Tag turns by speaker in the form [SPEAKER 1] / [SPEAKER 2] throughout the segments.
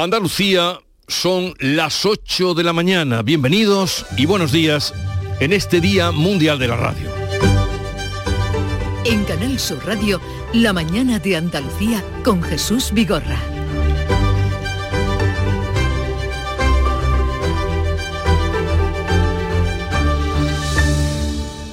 [SPEAKER 1] Andalucía son las 8 de la mañana. Bienvenidos y buenos días en este Día Mundial de la Radio.
[SPEAKER 2] En Canal Sur Radio, La mañana de Andalucía con Jesús Vigorra.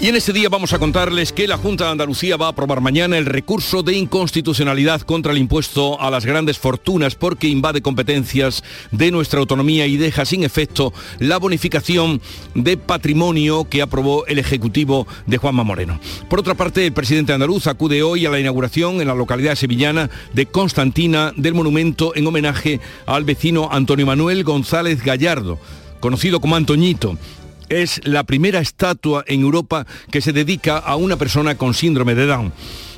[SPEAKER 1] Y en este día vamos a contarles que la Junta de Andalucía va a aprobar mañana el recurso de inconstitucionalidad contra el impuesto a las grandes fortunas porque invade competencias de nuestra autonomía y deja sin efecto la bonificación de patrimonio que aprobó el Ejecutivo de Juanma Moreno. Por otra parte, el presidente andaluz acude hoy a la inauguración en la localidad sevillana de Constantina del monumento en homenaje al vecino Antonio Manuel González Gallardo conocido como Antoñito, es la primera estatua en Europa que se dedica a una persona con síndrome de Down.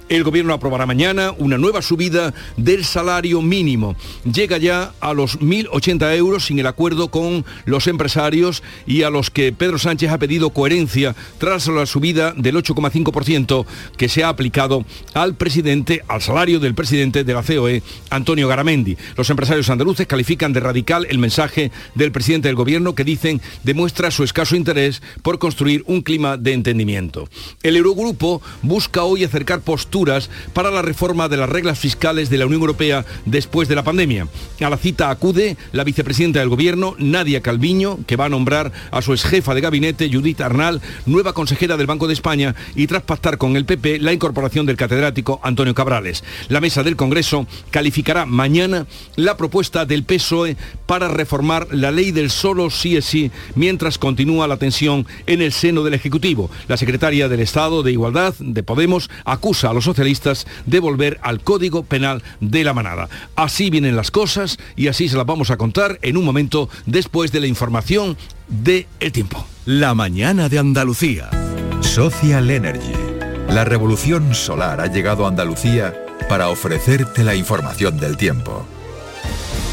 [SPEAKER 1] El gobierno aprobará mañana una nueva subida del salario mínimo. Llega ya a los 1.080 euros sin el acuerdo con los empresarios y a los que Pedro Sánchez ha pedido coherencia tras la subida del 8,5% que se ha aplicado al presidente, al salario del presidente de la COE, Antonio Garamendi. Los empresarios andaluces califican de radical el mensaje del presidente del gobierno que dicen demuestra su escaso interés por construir un clima de entendimiento. El Eurogrupo busca hoy acercar posturas para la reforma de las reglas fiscales de la Unión Europea después de la pandemia. A la cita acude la vicepresidenta del Gobierno, Nadia Calviño, que va a nombrar a su exjefa de gabinete, Judith Arnal, nueva consejera del Banco de España y tras pactar con el PP la incorporación del catedrático Antonio Cabrales. La mesa del Congreso calificará mañana la propuesta del PSOE para reformar la ley del solo sí es sí mientras continúa la tensión en el seno del Ejecutivo. La secretaria del Estado de Igualdad de Podemos acusa a los socialistas de volver al Código Penal de la Manada. Así vienen las cosas y así se las vamos a contar en un momento después de la información de El Tiempo.
[SPEAKER 3] La mañana de Andalucía. Social Energy. La revolución solar ha llegado a Andalucía para ofrecerte la información del tiempo.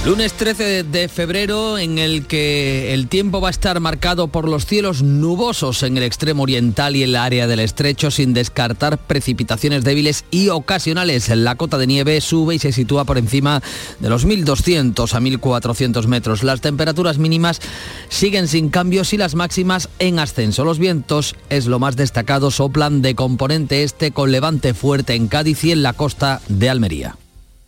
[SPEAKER 4] Lunes 13 de febrero en el que el tiempo va a estar marcado por los cielos nubosos en el extremo oriental y el área del estrecho sin descartar precipitaciones débiles y ocasionales. La cota de nieve sube y se sitúa por encima de los 1.200 a 1.400 metros. Las temperaturas mínimas siguen sin cambios y las máximas en ascenso. Los vientos es lo más destacado, soplan de componente este con levante fuerte en Cádiz y en la costa de Almería.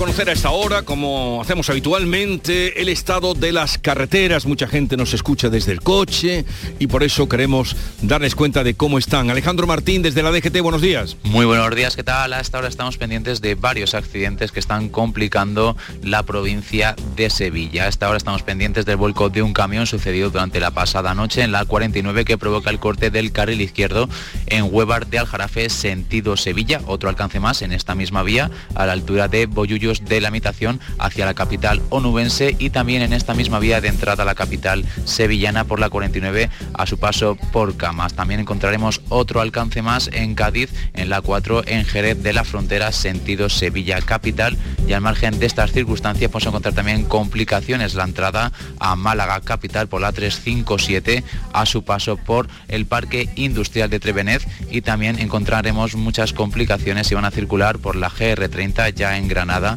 [SPEAKER 1] Conocer a esta hora, como hacemos habitualmente, el estado de las carreteras. Mucha gente nos escucha desde el coche y por eso queremos darles cuenta de cómo están. Alejandro Martín, desde la DGT, buenos días.
[SPEAKER 5] Muy buenos días, ¿qué tal? A esta hora estamos pendientes de varios accidentes que están complicando la provincia de Sevilla. A esta hora estamos pendientes del vuelco de un camión sucedido durante la pasada noche en la 49 que provoca el corte del carril izquierdo en Huevar de Aljarafe, sentido Sevilla. Otro alcance más en esta misma vía, a la altura de De la Imitación hacia la capital onubense y también en esta misma vía de entrada a la capital sevillana por la 49 a su paso por Camas. También encontraremos otro alcance más en Cádiz, en la 4 en Jerez de la Frontera, sentido Sevilla capital. Y al margen de estas circunstancias podemos encontrar también complicaciones la entrada a Málaga capital por la 357 a su paso por el Parque Industrial de Trevenez y también encontraremos muchas complicaciones si van a circular por la GR30 ya en Granada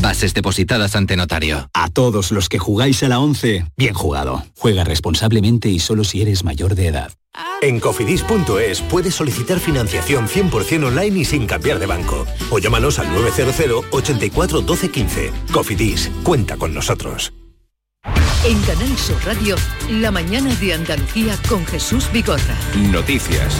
[SPEAKER 6] Bases depositadas ante notario.
[SPEAKER 7] A todos los que jugáis a la 11, bien jugado. Juega responsablemente y solo si eres mayor de edad.
[SPEAKER 8] En cofidis.es puedes solicitar financiación 100% online y sin cambiar de banco. O llámanos al 900 84 12 15. Cofidis, cuenta con nosotros.
[SPEAKER 2] En Canal Sur Radio, la mañana de Andalucía con Jesús Vigorra.
[SPEAKER 1] Noticias.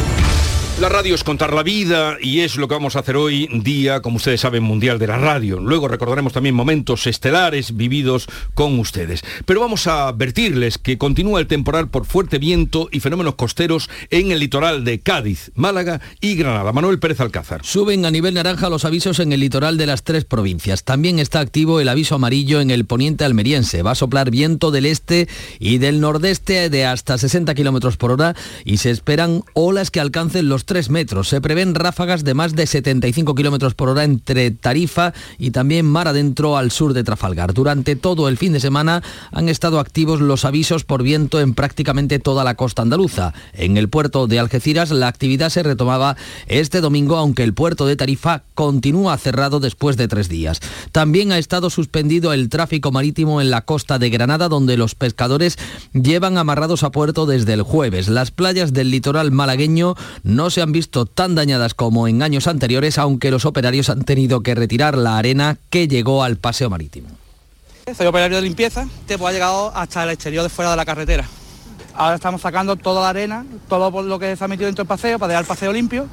[SPEAKER 1] La radio es contar la vida y es lo que vamos a hacer hoy, día, como ustedes saben, mundial de la radio. Luego recordaremos también momentos estelares vividos con ustedes. Pero vamos a advertirles que continúa el temporal por fuerte viento y fenómenos costeros en el litoral de Cádiz, Málaga y Granada. Manuel Pérez Alcázar.
[SPEAKER 4] Suben a nivel naranja los avisos en el litoral de las tres provincias. También está activo el aviso amarillo en el poniente almeriense. Va a soplar viento del este y del nordeste de hasta 60 kilómetros por hora y se esperan olas que alcancen los 3 metros. Se prevén ráfagas de más de 75 kilómetros por hora entre Tarifa y también mar adentro al sur de Trafalgar. Durante todo el fin de semana han estado activos los avisos por viento en prácticamente toda la costa andaluza. En el puerto de Algeciras la actividad se retomaba este domingo, aunque el puerto de Tarifa continúa cerrado después de tres días. También ha estado suspendido el tráfico marítimo en la costa de Granada, donde los pescadores llevan amarrados a puerto desde el jueves. Las playas del litoral malagueño no se han visto tan dañadas como en años anteriores, aunque los operarios han tenido que retirar la arena que llegó al paseo marítimo.
[SPEAKER 9] Soy operario de limpieza, te ha llegado hasta el exterior de fuera de la carretera. Ahora estamos sacando toda la arena, todo lo que se ha metido dentro del paseo para dejar el paseo limpio.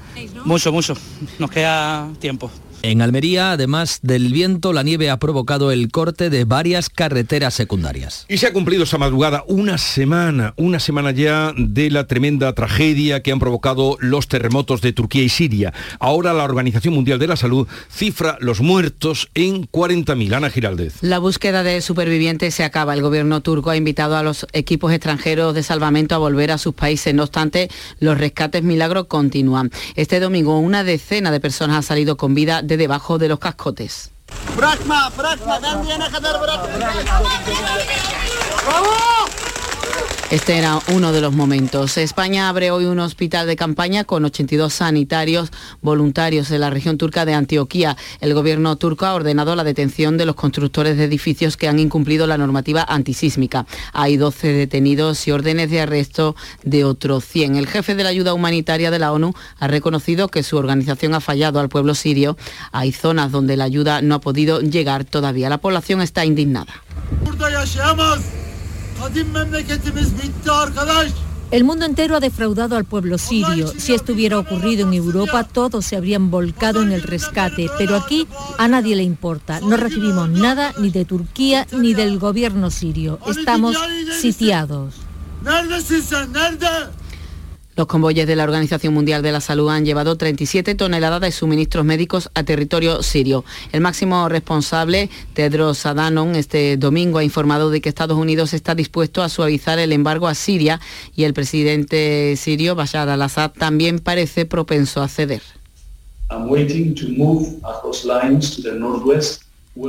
[SPEAKER 9] Mucho, mucho. Nos queda tiempo.
[SPEAKER 4] En Almería, además del viento, la nieve ha provocado el corte de varias carreteras secundarias.
[SPEAKER 1] Y se ha cumplido esta madrugada una semana, una semana ya de la tremenda tragedia que han provocado los terremotos de Turquía y Siria. Ahora la Organización Mundial de la Salud cifra los muertos en 40.000. Ana Giraldez.
[SPEAKER 10] La búsqueda de supervivientes se acaba. El gobierno turco ha invitado a los equipos extranjeros de salvamento a volver a sus países. No obstante, los rescates milagros continúan. Este domingo una decena de personas ha salido con vida de debajo de los cascotes. Este era uno de los momentos. España abre hoy un hospital de campaña con 82 sanitarios voluntarios en la región turca de Antioquía. El gobierno turco ha ordenado la detención de los constructores de edificios que han incumplido la normativa antisísmica. Hay 12 detenidos y órdenes de arresto de otros 100. El jefe de la ayuda humanitaria de la ONU ha reconocido que su organización ha fallado al pueblo sirio. Hay zonas donde la ayuda no ha podido llegar todavía. La población está indignada.
[SPEAKER 11] El mundo entero ha defraudado al pueblo sirio. Si esto hubiera ocurrido en Europa, todos se habrían volcado en el rescate, pero aquí a nadie le importa. No recibimos nada ni de Turquía ni del gobierno sirio. Estamos sitiados.
[SPEAKER 10] Los convoyes de la Organización Mundial de la Salud han llevado 37 toneladas de suministros médicos a territorio sirio. El máximo responsable, Tedros Adhanom, este domingo ha informado de que Estados Unidos está dispuesto a suavizar el embargo a Siria y el presidente sirio, Bashar al-Assad, también parece propenso a ceder.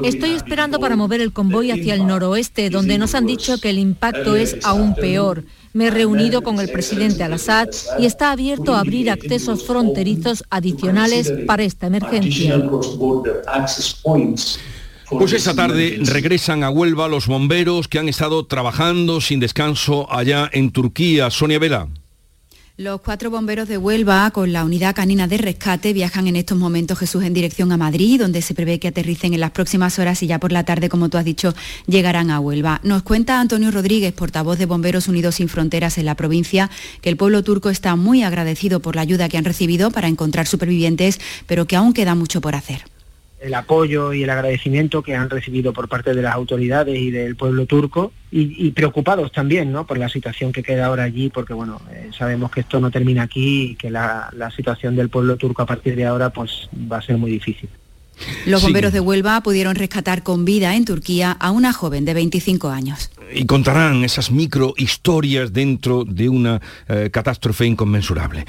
[SPEAKER 11] Estoy esperando para mover el convoy hacia el noroeste, donde nos han dicho que el impacto es aún peor. Me he reunido con el presidente Al-Assad y está abierto a abrir accesos fronterizos adicionales para esta emergencia.
[SPEAKER 1] Pues esta tarde regresan a Huelva los bomberos que han estado trabajando sin descanso allá en Turquía. Sonia Vela.
[SPEAKER 12] Los cuatro bomberos de Huelva con la unidad canina de rescate viajan en estos momentos Jesús en dirección a Madrid, donde se prevé que aterricen en las próximas horas y ya por la tarde, como tú has dicho, llegarán a Huelva. Nos cuenta Antonio Rodríguez, portavoz de Bomberos Unidos sin Fronteras en la provincia, que el pueblo turco está muy agradecido por la ayuda que han recibido para encontrar supervivientes, pero que aún queda mucho por hacer
[SPEAKER 13] el apoyo y el agradecimiento que han recibido por parte de las autoridades y del pueblo turco y, preocupados también ¿no? por la situación que queda ahora allí porque bueno eh, sabemos que esto no termina aquí y que la, situación del pueblo turco a partir de ahora pues va a ser muy difícil.
[SPEAKER 12] Los bomberos de Huelva pudieron rescatar con vida en Turquía a una joven de 25 años.
[SPEAKER 1] Y contarán esas micro historias dentro de una eh, catástrofe inconmensurable.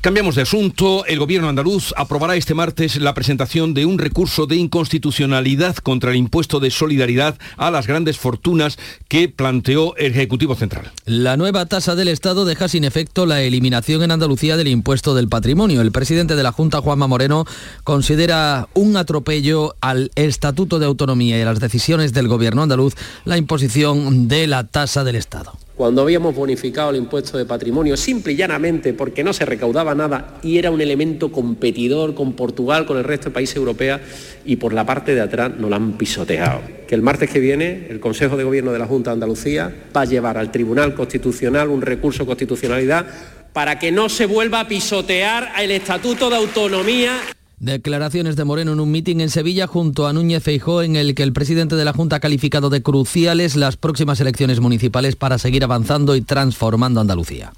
[SPEAKER 1] Cambiamos de asunto. El gobierno andaluz aprobará este martes la presentación de un recurso de inconstitucionalidad contra el impuesto de solidaridad a las grandes fortunas que planteó el Ejecutivo Central.
[SPEAKER 4] La nueva tasa del Estado deja sin efecto la eliminación en Andalucía del impuesto del patrimonio. El presidente de la Junta, Juanma Moreno, considera un atropello al Estatuto de Autonomía y a las decisiones del gobierno andaluz la imposición de la tasa del Estado
[SPEAKER 14] cuando habíamos bonificado el impuesto de patrimonio simple y llanamente porque no se recaudaba nada y era un elemento competidor con Portugal, con el resto de países europeos y por la parte de atrás nos lo han pisoteado. Que el martes que viene el Consejo de Gobierno de la Junta de Andalucía va a llevar al Tribunal Constitucional un recurso de constitucionalidad para que no se vuelva a pisotear el Estatuto de Autonomía
[SPEAKER 4] Declaraciones de Moreno en un mitin en Sevilla junto a Núñez Feijó en el que el presidente de la Junta ha calificado de cruciales las próximas elecciones municipales para seguir avanzando y transformando Andalucía.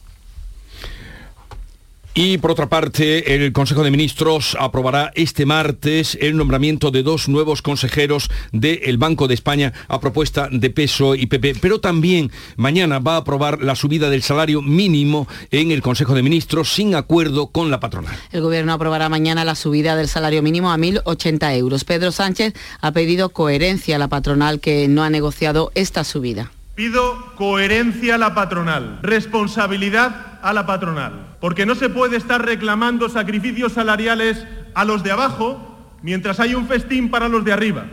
[SPEAKER 1] Y por otra parte, el Consejo de Ministros aprobará este martes el nombramiento de dos nuevos consejeros del Banco de España a propuesta de peso y PP. Pero también mañana va a aprobar la subida del salario mínimo en el Consejo de Ministros sin acuerdo con la patronal.
[SPEAKER 10] El Gobierno aprobará mañana la subida del salario mínimo a 1.080 euros. Pedro Sánchez ha pedido coherencia a la patronal que no ha negociado esta subida.
[SPEAKER 15] Pido coherencia a la patronal, responsabilidad a la patronal, porque no se puede estar reclamando sacrificios salariales a los de abajo mientras hay un festín para los de arriba.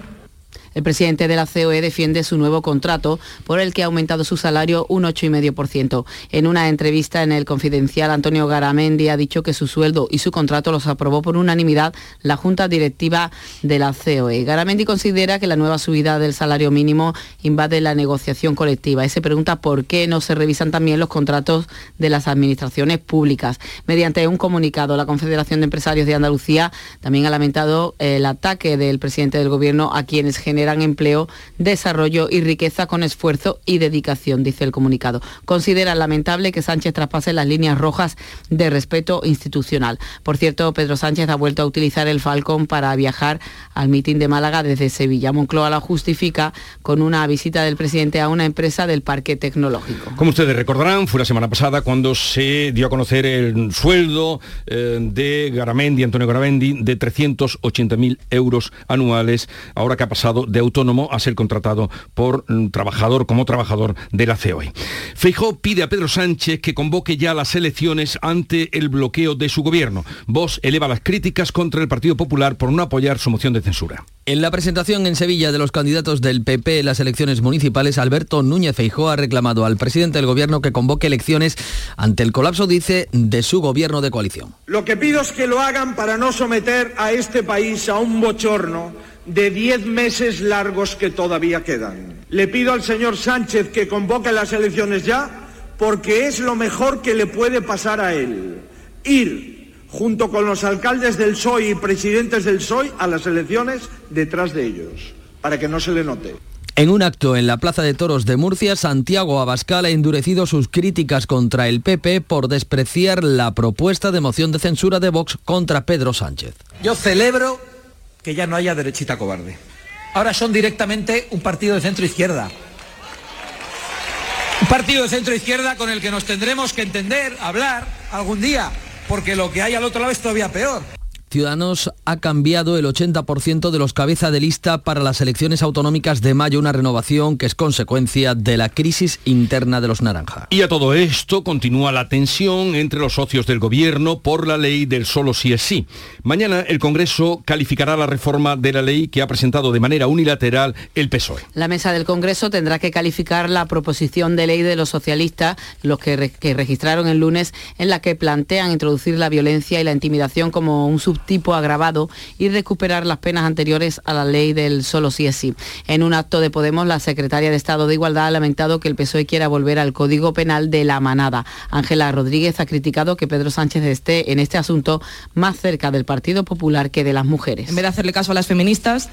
[SPEAKER 10] El presidente de la COE defiende su nuevo contrato por el que ha aumentado su salario un 8,5%. En una entrevista en el Confidencial, Antonio Garamendi ha dicho que su sueldo y su contrato los aprobó por unanimidad la Junta Directiva de la COE. Garamendi considera que la nueva subida del salario mínimo invade la negociación colectiva y se pregunta por qué no se revisan también los contratos de las administraciones públicas. Mediante un comunicado, la Confederación de Empresarios de Andalucía también ha lamentado el ataque del presidente del Gobierno a quienes generan generan empleo, desarrollo y riqueza con esfuerzo y dedicación, dice el comunicado. Considera lamentable que Sánchez traspase las líneas rojas de respeto institucional. Por cierto, Pedro Sánchez ha vuelto a utilizar el Falcon para viajar al mitin de Málaga desde Sevilla. Moncloa la justifica con una visita del presidente a una empresa del parque tecnológico.
[SPEAKER 1] Como ustedes recordarán, fue la semana pasada cuando se dio a conocer el sueldo eh, de Garamendi, Antonio Garamendi, de 380.000 euros anuales, ahora que ha pasado de autónomo a ser contratado por mm, trabajador como trabajador de la COE. Feijó pide a Pedro Sánchez que convoque ya las elecciones ante el bloqueo de su gobierno. Vox eleva las críticas contra el Partido Popular por no apoyar su moción de censura.
[SPEAKER 4] En la presentación en Sevilla de los candidatos del PP en las elecciones municipales, Alberto Núñez Feijó ha reclamado al presidente del gobierno que convoque elecciones ante el colapso, dice, de su gobierno de coalición.
[SPEAKER 16] Lo que pido es que lo hagan para no someter a este país a un bochorno de diez meses largos que todavía quedan. Le pido al señor Sánchez que convoque las elecciones ya porque es lo mejor que le puede pasar a él. Ir junto con los alcaldes del PSOE y presidentes del PSOE a las elecciones detrás de ellos, para que no se le note.
[SPEAKER 4] En un acto en la Plaza de Toros de Murcia, Santiago Abascal ha endurecido sus críticas contra el PP por despreciar la propuesta de moción de censura de Vox contra Pedro Sánchez.
[SPEAKER 17] Yo celebro que ya no haya derechita cobarde. Ahora son directamente un partido de centro izquierda. Un partido de centro izquierda con el que nos tendremos que entender, hablar algún día, porque lo que hay al otro lado es todavía peor.
[SPEAKER 4] Ciudadanos ha cambiado el 80% de los cabeza de lista para las elecciones autonómicas de mayo, una renovación que es consecuencia de la crisis interna de los naranja.
[SPEAKER 1] Y a todo esto continúa la tensión entre los socios del gobierno por la ley del solo sí es sí. Mañana el Congreso calificará la reforma de la ley que ha presentado de manera unilateral el PSOE.
[SPEAKER 10] La mesa del Congreso tendrá que calificar la proposición de ley de los socialistas, los que, que registraron el lunes, en la que plantean introducir la violencia y la intimidación como un sub tipo agravado y recuperar las penas anteriores a la ley del solo sí es sí. En un acto de Podemos, la secretaria de Estado de Igualdad ha lamentado que el PSOE quiera volver al Código Penal de la manada. Ángela Rodríguez ha criticado que Pedro Sánchez esté en este asunto más cerca del Partido Popular que de las mujeres.
[SPEAKER 18] En vez de hacerle caso a las feministas,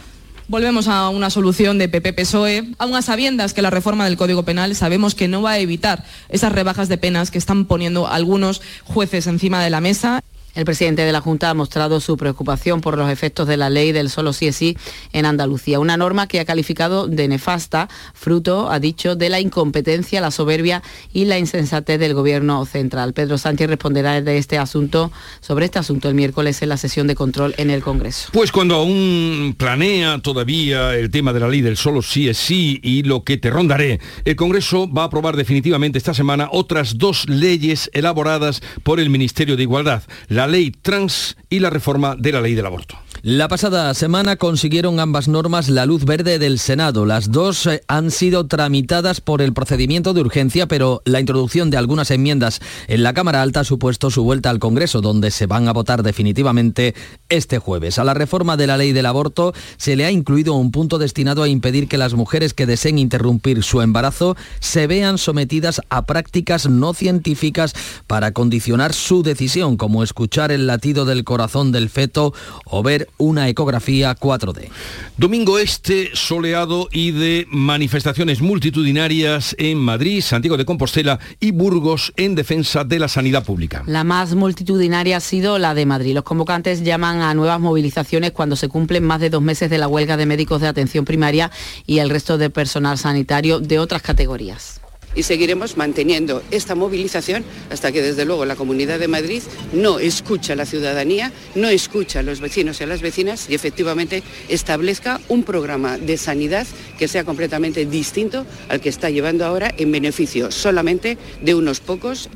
[SPEAKER 18] Volvemos a una solución de PP-PSOE, aun a sabiendas que la reforma del Código Penal sabemos que no va a evitar esas rebajas de penas que están poniendo algunos jueces encima de la mesa.
[SPEAKER 10] El presidente de la Junta ha mostrado su preocupación por los efectos de la ley del solo sí es sí en Andalucía, una norma que ha calificado de nefasta, fruto, ha dicho, de la incompetencia, la soberbia y la insensatez del gobierno central. Pedro Sánchez responderá de este asunto, sobre este asunto el miércoles en la sesión de control en el Congreso.
[SPEAKER 1] Pues cuando aún planea todavía el tema de la ley del solo sí es sí y lo que te rondaré, el Congreso va a aprobar definitivamente esta semana otras dos leyes elaboradas por el Ministerio de Igualdad ley trans y la reforma de la ley del aborto.
[SPEAKER 4] La pasada semana consiguieron ambas normas la luz verde del Senado. Las dos eh, han sido tramitadas por el procedimiento de urgencia, pero la introducción de algunas enmiendas en la Cámara Alta ha supuesto su vuelta al Congreso, donde se van a votar definitivamente este jueves. A la reforma de la ley del aborto se le ha incluido un punto destinado a impedir que las mujeres que deseen interrumpir su embarazo se vean sometidas a prácticas no científicas para condicionar su decisión, como escuchar el latido del corazón del feto o ver una ecografía 4D.
[SPEAKER 1] Domingo este soleado y de manifestaciones multitudinarias en Madrid, Santiago de Compostela y Burgos en defensa de la sanidad pública.
[SPEAKER 10] La más multitudinaria ha sido la de Madrid. Los convocantes llaman a nuevas movilizaciones cuando se cumplen más de dos meses de la huelga de médicos de atención primaria y el resto de personal sanitario de otras categorías
[SPEAKER 19] y seguiremos manteniendo esta movilización hasta que desde luego la Comunidad de Madrid no escucha a la ciudadanía, no escucha a los vecinos y a las vecinas y efectivamente establezca un programa de sanidad que sea completamente distinto al que está llevando ahora en beneficio solamente de unos pocos.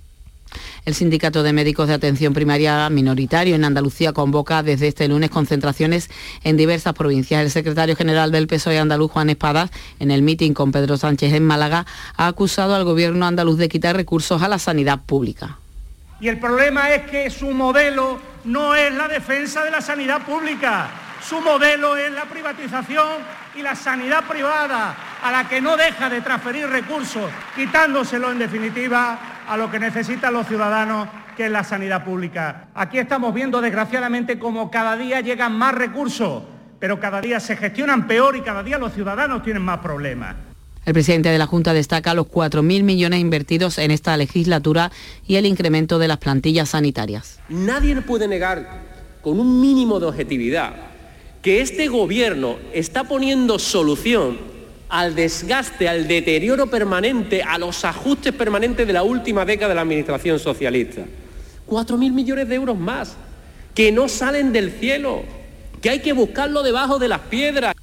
[SPEAKER 10] El Sindicato de Médicos de Atención Primaria minoritario en Andalucía convoca desde este lunes concentraciones en diversas provincias. El secretario general del PSOE andaluz, Juan Espadas, en el mitin con Pedro Sánchez en Málaga, ha acusado al gobierno andaluz de quitar recursos a la sanidad pública.
[SPEAKER 20] Y el problema es que su modelo no es la defensa de la sanidad pública, su modelo es la privatización y la sanidad privada, a la que no deja de transferir recursos, quitándoselo en definitiva a lo que necesitan los ciudadanos, que es la sanidad pública. Aquí estamos viendo, desgraciadamente, como cada día llegan más recursos, pero cada día se gestionan peor y cada día los ciudadanos tienen más problemas.
[SPEAKER 10] El presidente de la Junta destaca los 4.000 millones invertidos en esta legislatura y el incremento de las plantillas sanitarias.
[SPEAKER 14] Nadie puede negar, con un mínimo de objetividad, que este gobierno está poniendo solución al desgaste, al deterioro permanente, a los ajustes permanentes de la última década de la Administración socialista. Cuatro mil millones de euros más, que no salen del cielo, que hay que buscarlo debajo de las piedras.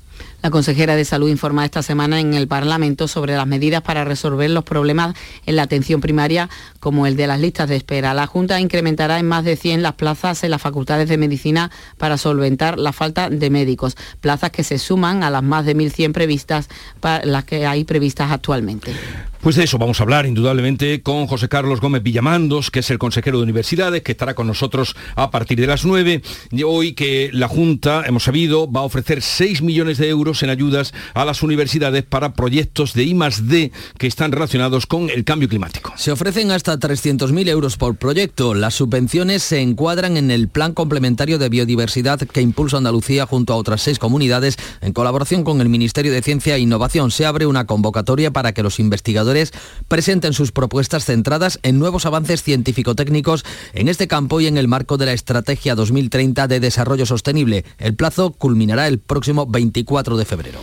[SPEAKER 10] La consejera de Salud informa esta semana en el Parlamento sobre las medidas para resolver los problemas en la atención primaria, como el de las listas de espera. La Junta incrementará en más de 100 las plazas en las facultades de medicina para solventar la falta de médicos, plazas que se suman a las más de 1.100 previstas, para las que hay previstas actualmente.
[SPEAKER 1] Pues de eso vamos a hablar indudablemente con José Carlos Gómez Villamandos, que es el consejero de universidades, que estará con nosotros a partir de las 9. Y hoy que la Junta, hemos sabido, va a ofrecer 6 millones de euros en ayudas a las universidades para proyectos de I que están relacionados con el cambio climático.
[SPEAKER 4] Se ofrecen hasta 300.000 euros por proyecto. Las subvenciones se encuadran en el Plan Complementario de Biodiversidad que impulsa Andalucía junto a otras seis comunidades en colaboración con el Ministerio de Ciencia e Innovación. Se abre una convocatoria para que los investigadores presenten sus propuestas centradas en nuevos avances científico-técnicos en este campo y en el marco de la Estrategia 2030 de Desarrollo Sostenible. El plazo culminará el próximo 24 de febrero.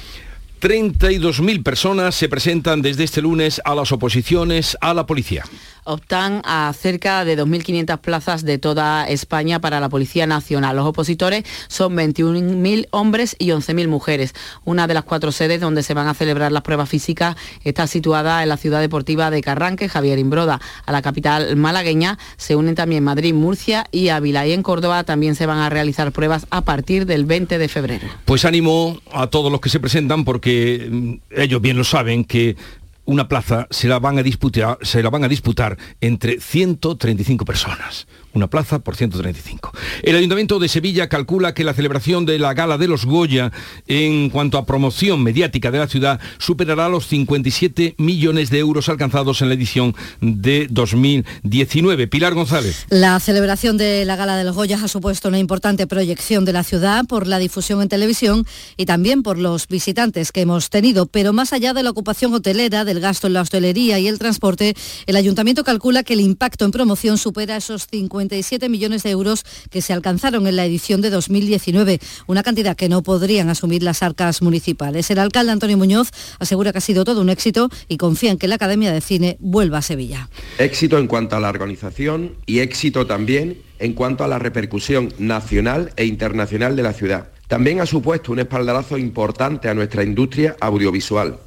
[SPEAKER 1] 32.000 personas se presentan desde este lunes a las oposiciones a la policía
[SPEAKER 10] optan a cerca de 2.500 plazas de toda España para la Policía Nacional. Los opositores son 21.000 hombres y 11.000 mujeres. Una de las cuatro sedes donde se van a celebrar las pruebas físicas está situada en la ciudad deportiva de Carranque, Javier Imbroda. A la capital malagueña se unen también Madrid, Murcia y Ávila. Y en Córdoba también se van a realizar pruebas a partir del 20 de febrero.
[SPEAKER 1] Pues ánimo a todos los que se presentan porque mm, ellos bien lo saben que una plaza se la van a disputar, se la van a disputar entre 135 personas una plaza por 135. El Ayuntamiento de Sevilla calcula que la celebración de la Gala de los Goya en cuanto a promoción mediática de la ciudad superará los 57 millones de euros alcanzados en la edición de 2019. Pilar González.
[SPEAKER 21] La celebración de la Gala de los Goya ha supuesto una importante proyección de la ciudad por la difusión en televisión y también por los visitantes que hemos tenido, pero más allá de la ocupación hotelera, del gasto en la hostelería y el transporte, el Ayuntamiento calcula que el impacto en promoción supera esos 50 57 millones de euros que se alcanzaron en la edición de 2019, una cantidad que no podrían asumir las arcas municipales. El alcalde Antonio Muñoz asegura que ha sido todo un éxito y confía en que la Academia de Cine vuelva a Sevilla.
[SPEAKER 22] Éxito en cuanto a la organización y éxito también en cuanto a la repercusión nacional e internacional de la ciudad. También ha supuesto un espaldarazo importante a nuestra industria audiovisual.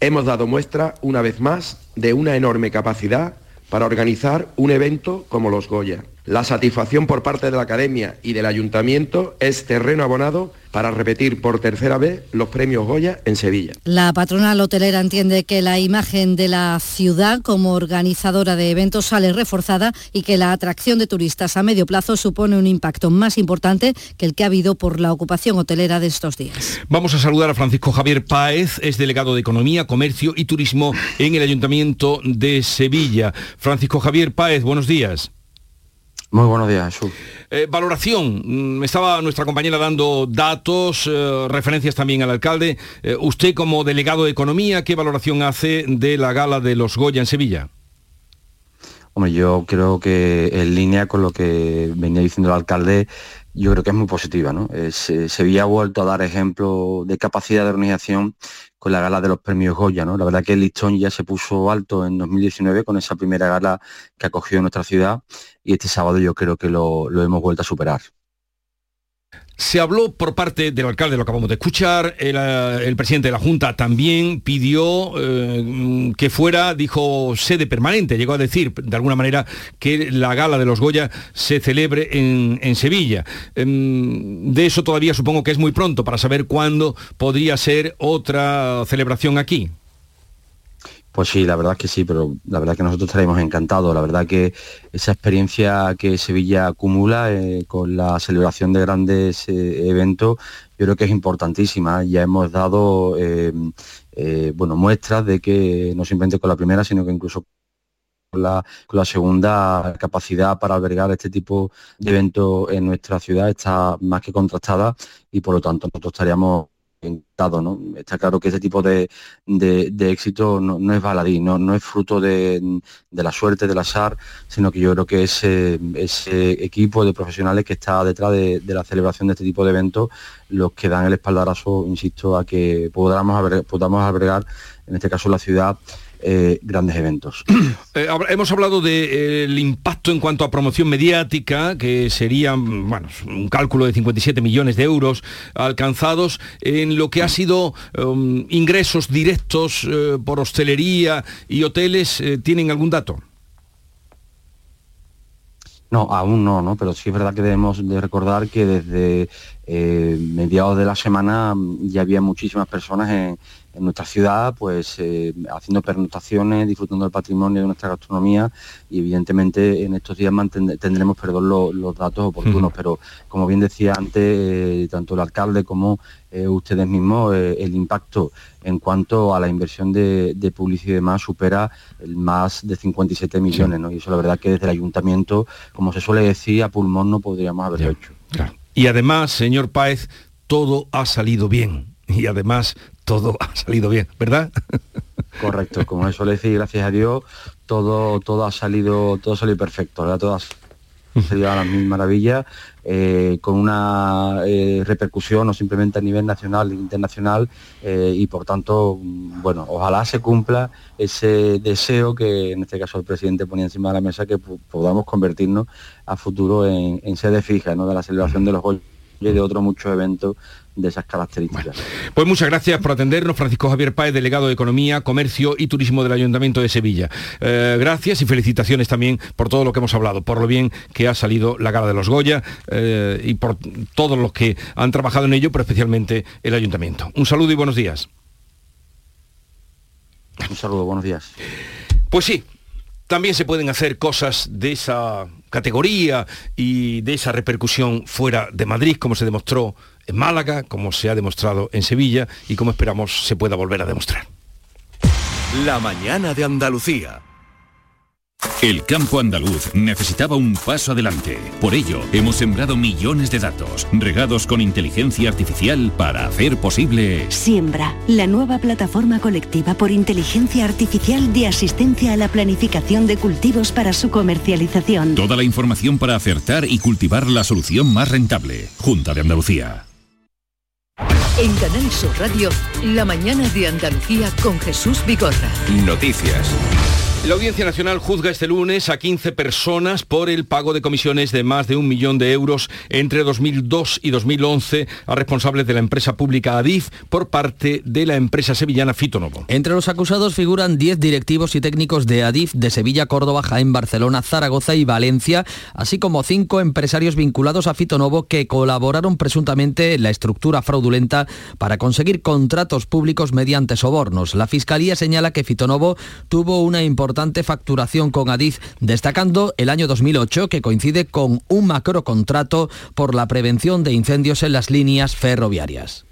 [SPEAKER 22] Hemos dado muestra, una vez más, de una enorme capacidad para organizar un evento como los Goya. La satisfacción por parte de la Academia y del Ayuntamiento es terreno abonado para repetir por tercera vez los premios Goya en Sevilla.
[SPEAKER 21] La patronal hotelera entiende que la imagen de la ciudad como organizadora de eventos sale reforzada y que la atracción de turistas a medio plazo supone un impacto más importante que el que ha habido por la ocupación hotelera de estos días.
[SPEAKER 1] Vamos a saludar a Francisco Javier Páez, es delegado de Economía, Comercio y Turismo en el Ayuntamiento de Sevilla. Francisco Javier Páez, buenos días.
[SPEAKER 23] Muy buenos días, Jesús.
[SPEAKER 1] Eh, valoración, me mm, estaba nuestra compañera dando datos, eh, referencias también al alcalde. Eh, usted como delegado de Economía, ¿qué valoración hace de la gala de los Goya en Sevilla?
[SPEAKER 23] Hombre, yo creo que en línea con lo que venía diciendo el alcalde, yo creo que es muy positiva. ¿no? Sevilla ha vuelto a dar ejemplo de capacidad de organización con la gala de los premios Goya. ¿no? La verdad que el listón ya se puso alto en 2019 con esa primera gala que acogió nuestra ciudad y este sábado yo creo que lo, lo hemos vuelto a superar.
[SPEAKER 1] Se habló por parte del alcalde, lo acabamos de escuchar, el, eh, presidente de la Junta también pidió eh, que fuera, dijo, sede permanente, llegó a decir de alguna manera que la gala de los Goya se celebre en, Sevilla. Em, de eso todavía supongo que es muy pronto para saber cuándo podría ser otra celebración aquí.
[SPEAKER 23] Pues sí, la verdad es que sí, pero la verdad que nosotros estaremos encantados. La verdad que esa experiencia que Sevilla acumula eh, con la celebración de grandes eh, eventos, yo creo que es importantísima. Ya hemos dado eh, bueno, muestras de que no simplemente con la primera, sino que incluso con la, con la, segunda capacidad para albergar este tipo de eventos en nuestra ciudad está más que contrastada y por lo tanto nosotros estaríamos Está claro que ese tipo de, éxito no, es baladí, no, no es fruto de, la suerte, del azar, sino que yo creo que ese, ese equipo de profesionales que está detrás de, la celebración de este tipo de eventos, los que dan el espaldarazo, insisto, a que podamos, podamos albergar, en este caso la ciudad, eh, grandes eventos.
[SPEAKER 1] Eh, hemos hablado del eh, impacto en cuanto a promoción mediática, que serían bueno, un cálculo de 57 millones de euros alcanzados en lo que ha sido um, ingresos directos por hostelería y hoteles. ¿Tienen algún dato?
[SPEAKER 23] No, aún no, ¿no? Pero sí es verdad que debemos de recordar que desde mediados de la semana ya había muchísimas personas en, en nuestra ciudad, pues eh, haciendo pernotaciones, disfrutando del patrimonio de nuestra gastronomía y evidentemente en estos días tendremos perdón, los datos oportunos, pero como bien decía antes, eh, tanto el alcalde como eh, ustedes mismos, el impacto en cuanto a la inversión de, publicidad y demás supera el más de 57 millones, ¿no? Y eso la verdad que desde el ayuntamiento, como se suele decir, a pulmón no podríamos haberlo hecho.
[SPEAKER 1] Y además, señor Páez, todo ha salido bien y además todo ha salido bien, ¿verdad?
[SPEAKER 23] Correcto, como eso le decir, gracias a Dios, todo, todo ha salido, todo ha salido perfecto, ¿verdad? Todo salido a la mil maravillas, eh, con una eh, repercusión no simplemente a nivel nacional e internacional eh, y por tanto, bueno, ojalá se cumpla ese deseo que en este caso el presidente ponía encima de la mesa que podamos convertirnos a futuro en, sede fija ¿no? de la celebración de los goles y de otros muchos eventos de esas características.
[SPEAKER 1] pues muchas gracias por atendernos, Francisco Javier Páez, delegado de Economía, Comercio y Turismo del Ayuntamiento de Sevilla. Eh, gracias y felicitaciones también por todo lo que hemos hablado, por lo bien que ha salido la gala de los Goya eh, y por todos los que han trabajado en ello, pero especialmente el Ayuntamiento. Un saludo y buenos días.
[SPEAKER 23] Un saludo, buenos días.
[SPEAKER 1] Pues sí, también se pueden hacer cosas de esa categoría y de esa repercusión fuera de Madrid, como se demostró en Málaga, como se ha demostrado en Sevilla y como esperamos se pueda volver a demostrar.
[SPEAKER 24] La mañana de Andalucía.
[SPEAKER 25] El campo andaluz necesitaba un paso adelante. Por ello, hemos sembrado millones de datos, regados con inteligencia artificial para hacer posible...
[SPEAKER 26] Siembra, la nueva plataforma colectiva por inteligencia artificial de asistencia a la planificación de cultivos para su comercialización.
[SPEAKER 25] Toda la información para acertar y cultivar la solución más rentable. Junta de Andalucía.
[SPEAKER 2] En Canal Sur Radio, la mañana de Andalucía con Jesús Vigorra.
[SPEAKER 1] Noticias. La Audiencia Nacional juzga este lunes a 15 personas por el pago de comisiones de más de un millón de euros entre 2002 y 2011 a responsables de la empresa pública Adif por parte de la empresa sevillana Fitonovo.
[SPEAKER 4] Entre los acusados figuran 10 directivos y técnicos de Adif de Sevilla, Córdoba, Jaén, Barcelona, Zaragoza y Valencia, así como cinco empresarios vinculados a Fitonovo que colaboraron presuntamente en la estructura fraudulenta para conseguir contratos públicos mediante sobornos. La Fiscalía señala que Fitonovo tuvo una importante facturación con Adif, destacando el año 2008 que coincide con un macrocontrato por la prevención de incendios en las líneas ferroviarias.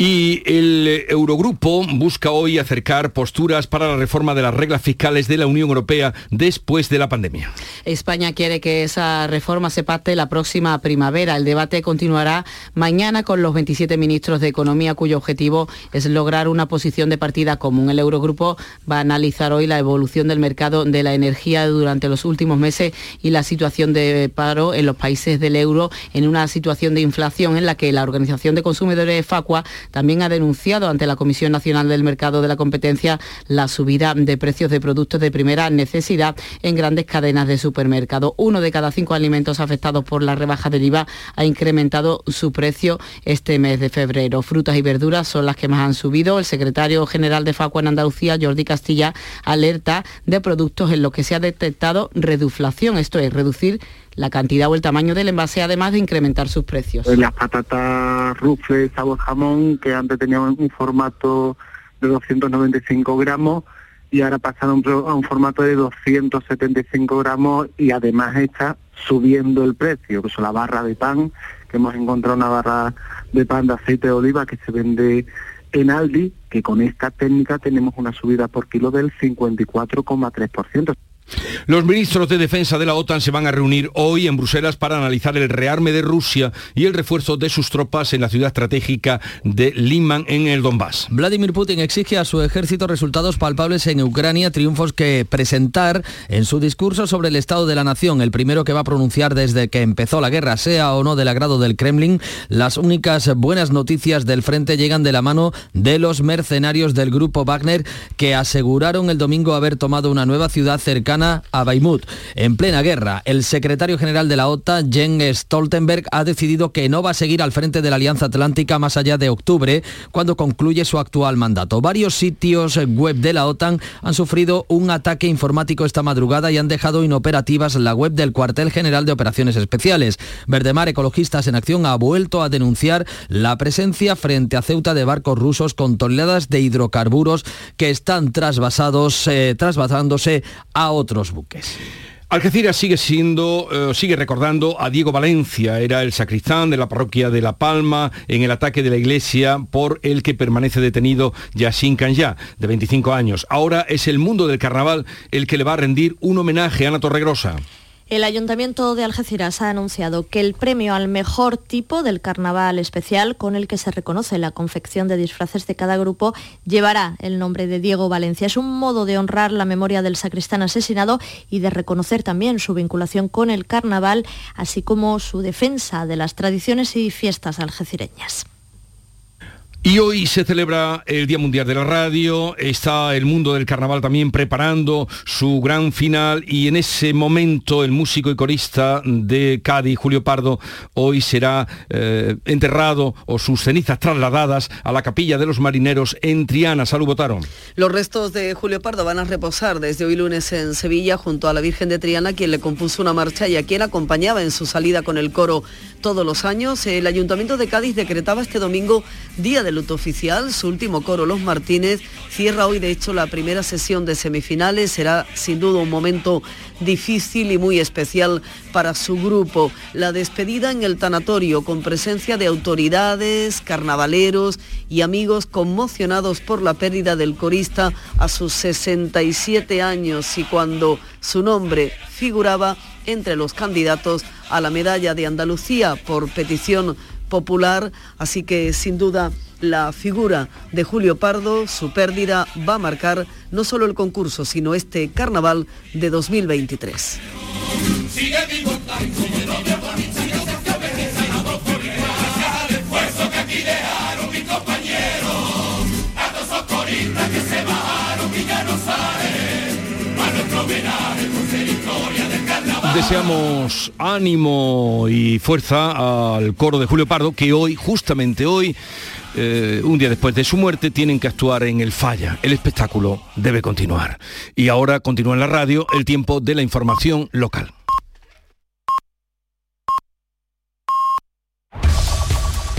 [SPEAKER 1] Y el Eurogrupo busca hoy acercar posturas para la reforma de las reglas fiscales de la Unión Europea después de la pandemia.
[SPEAKER 10] España quiere que esa reforma se pacte la próxima primavera. El debate continuará mañana con los 27 ministros de Economía cuyo objetivo es lograr una posición de partida común. El Eurogrupo va a analizar hoy la evolución del mercado de la energía durante los últimos meses y la situación de paro en los países del euro en una situación de inflación en la que la Organización de Consumidores FACUA también ha denunciado ante la Comisión Nacional del Mercado de la Competencia la subida de precios de productos de primera necesidad en grandes cadenas de supermercado. Uno de cada cinco alimentos afectados por la rebaja del IVA ha incrementado su precio este mes de febrero. Frutas y verduras son las que más han subido. El secretario general de Facua en Andalucía, Jordi Castilla, alerta de productos en los que se ha detectado reduflación, esto es, reducir la cantidad o el tamaño del envase, además de incrementar sus precios.
[SPEAKER 24] Las patatas rufles, sabor jamón, que antes tenían un formato de 295 gramos y ahora pasaron a un formato de 275 gramos y además está subiendo el precio, que son la barra de pan, que hemos encontrado una barra de pan de aceite de oliva que se vende en Aldi, que con esta técnica tenemos una subida por kilo del 54,3%.
[SPEAKER 1] Los ministros de Defensa de la OTAN se van a reunir hoy en Bruselas para analizar el rearme de Rusia y el refuerzo de sus tropas en la ciudad estratégica de Liman en el Donbass.
[SPEAKER 4] Vladimir Putin exige a su ejército resultados palpables en Ucrania, triunfos que presentar en su discurso sobre el estado de la nación, el primero que va a pronunciar desde que empezó la guerra, sea o no del agrado del Kremlin. Las únicas buenas noticias del frente llegan de la mano de los mercenarios del grupo Wagner que aseguraron el domingo haber tomado una nueva ciudad cercana a Baimut. En plena guerra, el secretario general de la OTAN, Jens Stoltenberg, ha decidido que no va a seguir al frente de la Alianza Atlántica más allá de octubre, cuando concluye su actual mandato. Varios sitios web de la OTAN han sufrido un ataque informático esta madrugada y han dejado inoperativas la web del cuartel general de operaciones especiales. Verdemar Ecologistas en Acción ha vuelto a denunciar la presencia frente a Ceuta de barcos rusos con toneladas de hidrocarburos que están trasvasados, eh, trasvasándose a otros otros.
[SPEAKER 1] Algeciras sigue siendo, eh, sigue recordando a Diego Valencia, era el sacristán de la parroquia de La Palma en el ataque de la iglesia por el que permanece detenido Yassin Kanya, de 25 años. Ahora es el mundo del carnaval el que le va a rendir un homenaje a Ana Torregrosa.
[SPEAKER 27] El Ayuntamiento de Algeciras ha anunciado que el premio al mejor tipo del carnaval especial, con el que se reconoce la confección de disfraces de cada grupo, llevará el nombre de Diego Valencia. Es un modo de honrar la memoria del sacristán asesinado y de reconocer también su vinculación con el carnaval, así como su defensa de las tradiciones y fiestas algecireñas.
[SPEAKER 1] Y hoy se celebra el Día Mundial de la Radio, está el mundo del carnaval también preparando su gran final y en ese momento el músico y corista de Cádiz, Julio Pardo, hoy será eh, enterrado o sus cenizas trasladadas a la capilla de los marineros en Triana. Salud, votaron.
[SPEAKER 28] Los restos de Julio Pardo van a reposar desde hoy lunes en Sevilla junto a la Virgen de Triana, quien le compuso una marcha y a quien acompañaba en su salida con el coro todos los años. El Ayuntamiento de Cádiz decretaba este domingo Día de oficial. Su último coro, Los Martínez, cierra hoy de hecho la primera sesión de semifinales. Será sin duda un momento difícil y muy especial para su grupo. La despedida en el tanatorio con presencia de autoridades, carnavaleros y amigos conmocionados por la pérdida del corista a sus 67 años y cuando su nombre figuraba entre los candidatos a la medalla de Andalucía por petición popular, así que sin duda la figura de Julio Pardo, su pérdida va a marcar no solo el concurso, sino este carnaval de 2023.
[SPEAKER 1] Deseamos ánimo y fuerza al coro de Julio Pardo, que hoy, justamente hoy, eh, un día después de su muerte, tienen que actuar en el Falla. El espectáculo debe continuar. Y ahora continúa en la radio el tiempo de la información local.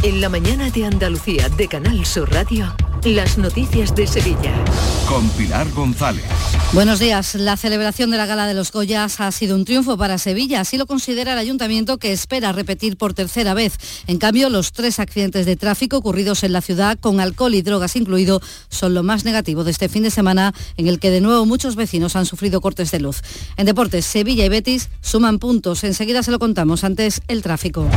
[SPEAKER 2] En la mañana de Andalucía de Canal Sur Radio, las noticias de Sevilla.
[SPEAKER 29] Con Pilar González.
[SPEAKER 21] Buenos días. La celebración de la Gala de los Goyas ha sido un triunfo para Sevilla. Así lo considera el ayuntamiento que espera repetir por tercera vez. En cambio, los tres accidentes de tráfico ocurridos en la ciudad, con alcohol y drogas incluido, son lo más negativo de este fin de semana, en el que de nuevo muchos vecinos han sufrido cortes de luz. En deportes, Sevilla y Betis suman puntos. Enseguida se lo contamos. Antes, el tráfico.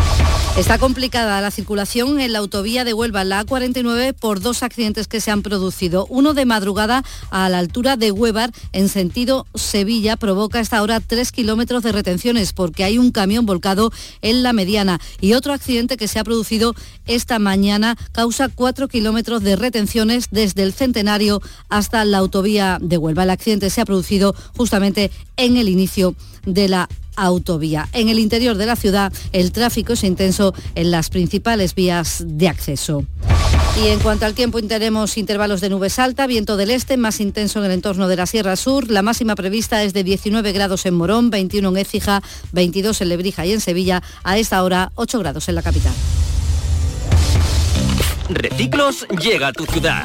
[SPEAKER 21] Está complicada la circulación en la autovía de Huelva, la A49, por dos accidentes que se han producido. Uno de madrugada a la altura de Huevar, en sentido Sevilla, provoca esta hora tres kilómetros de retenciones porque hay un camión volcado en la mediana. Y otro accidente que se ha producido esta mañana causa cuatro kilómetros de retenciones desde el Centenario hasta la autovía de Huelva. El accidente se ha producido justamente en el inicio de la autovía. En el interior de la ciudad el tráfico es intenso en las principales vías de acceso. Y en cuanto al tiempo, tenemos intervalos de nubes alta, viento del este, más intenso en el entorno de la Sierra Sur. La máxima prevista es de 19 grados en Morón, 21 en Écija, 22 en Lebrija y en Sevilla. A esta hora, 8 grados en la capital.
[SPEAKER 30] Reciclos llega a tu ciudad.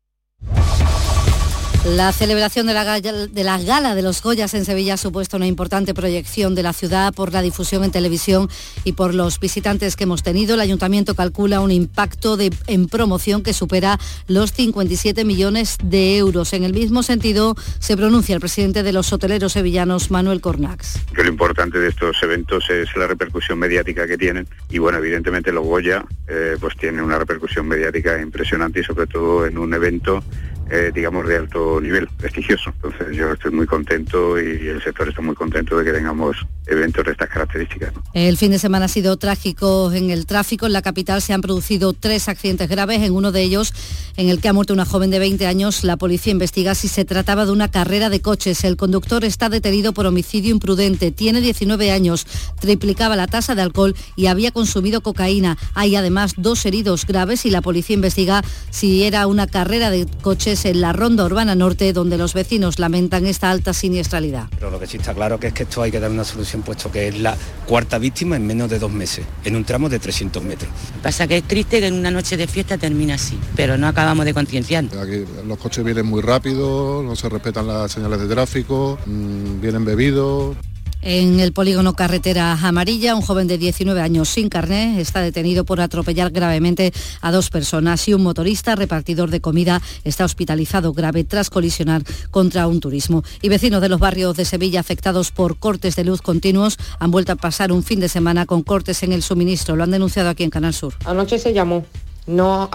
[SPEAKER 21] La celebración de la, gala, de los Goyas en Sevilla ha supuesto una importante proyección de la ciudad por la difusión en televisión y por los visitantes que hemos tenido. El ayuntamiento calcula un impacto en promoción que supera los 57 millones de euros. En el mismo sentido se pronuncia el presidente de los hoteleros sevillanos, Manuel Cornax.
[SPEAKER 31] Lo importante de estos eventos es la repercusión mediática que tienen y bueno, evidentemente los Goya eh, pues tienen una repercusión mediática impresionante y sobre todo en un evento eh, digamos, de alto nivel, prestigioso. Entonces yo estoy muy contento y el sector está muy contento de que tengamos eventos de estas características.
[SPEAKER 21] El fin de semana ha sido trágico en el tráfico. En la capital se han producido tres accidentes graves, en uno de ellos en el que ha muerto una joven de 20 años. La policía investiga si se trataba de una carrera de coches. El conductor está detenido por homicidio imprudente. Tiene 19 años, triplicaba la tasa de alcohol y había consumido cocaína. Hay además dos heridos graves y la policía investiga si era una carrera de coches en la ronda urbana norte, donde los vecinos lamentan esta alta siniestralidad.
[SPEAKER 32] Pero lo que sí está claro que es que esto hay que dar una solución, puesto que es la cuarta víctima en menos de dos meses, en un tramo de 300 metros.
[SPEAKER 33] Pasa que es triste que en una noche de fiesta termine así, pero no acabamos de concienciar.
[SPEAKER 34] Aquí los coches vienen muy rápido, no se respetan las señales de tráfico, mmm, vienen bebidos.
[SPEAKER 21] En el polígono Carretera Amarilla, un joven de 19 años sin carné está detenido por atropellar gravemente a dos personas y un motorista repartidor de comida está hospitalizado grave tras colisionar contra un turismo. Y vecinos de los barrios de Sevilla afectados por cortes de luz continuos han vuelto a pasar un fin de semana con cortes en el suministro. Lo han denunciado aquí en Canal Sur.
[SPEAKER 35] Anoche se llamó, no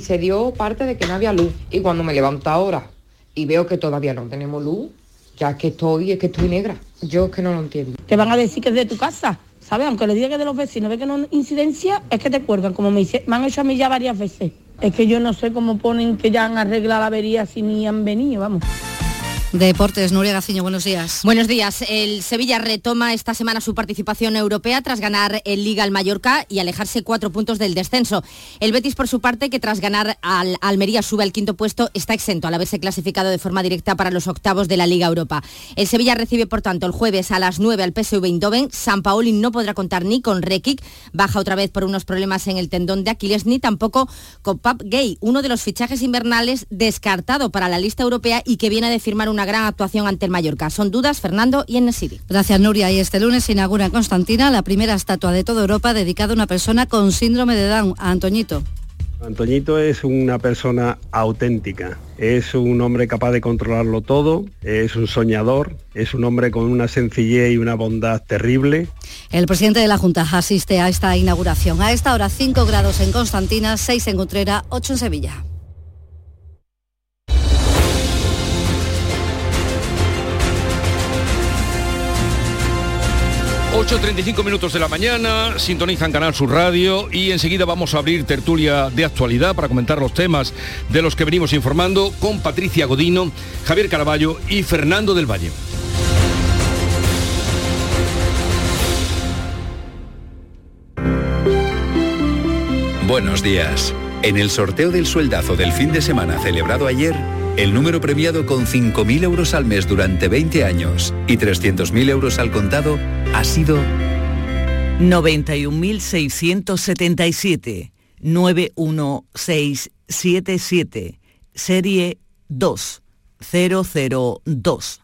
[SPEAKER 35] se dio parte de que no había luz y cuando me levanto ahora y veo que todavía no tenemos luz, Ya que estoy, es que estoy negra. Yo es que no lo entiendo.
[SPEAKER 36] Te van a decir que es de tu casa, ¿sabes? Aunque le diga que de los vecinos, ve que no incidencia, es que te cuelgan, como me, hice- me han hecho a mí ya varias veces. Es que yo no sé cómo ponen que ya han arreglado la avería si ni han venido, vamos.
[SPEAKER 21] Deportes, Nuria Gaciño, buenos días.
[SPEAKER 37] Buenos días. El Sevilla retoma esta semana su participación europea tras ganar el Liga al Mallorca y alejarse cuatro puntos del descenso. El Betis, por su parte, que tras ganar al Almería sube al quinto puesto, está exento al haberse clasificado de forma directa para los octavos de la Liga Europa. El Sevilla recibe, por tanto, el jueves a las 9 al PSV Eindhoven. San Paoli no podrá contar ni con Rekic, baja otra vez por unos problemas en el tendón de Aquiles, ni tampoco con Pap Gay, uno de los fichajes invernales descartado para la lista europea y que viene de firmar una gran actuación ante el Mallorca. Son dudas, Fernando y Enesiri.
[SPEAKER 21] Gracias, Nuria. Y este lunes se inaugura en Constantina la primera estatua de toda Europa dedicada a una persona con síndrome de Down, a Antoñito.
[SPEAKER 38] Antoñito es una persona auténtica, es un hombre capaz de controlarlo todo, es un soñador, es un hombre con una sencillez y una bondad terrible.
[SPEAKER 21] El presidente de la Junta asiste a esta inauguración. A esta hora 5 grados en Constantina, 6 en Utrera, 8 en Sevilla.
[SPEAKER 1] 8.35 minutos de la mañana, sintonizan Canal Sur Radio y enseguida vamos a abrir tertulia de actualidad para comentar los temas de los que venimos informando con Patricia Godino, Javier Caraballo y Fernando del Valle.
[SPEAKER 39] Buenos días. En el sorteo del sueldazo del fin de semana celebrado ayer, el número premiado con 5.000 euros al mes durante 20 años y 300.000 euros al contado ha sido
[SPEAKER 40] 91.677 91677 serie 2002.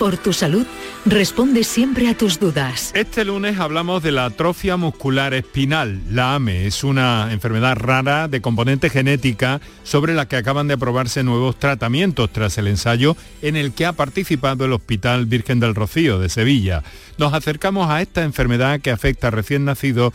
[SPEAKER 2] por tu salud, responde siempre a tus dudas.
[SPEAKER 41] Este lunes hablamos de la atrofia muscular espinal. La AME es una enfermedad rara de componente genética sobre la que acaban de aprobarse nuevos tratamientos tras el ensayo en el que ha participado el Hospital Virgen del Rocío de Sevilla. Nos acercamos a esta enfermedad que afecta a recién nacidos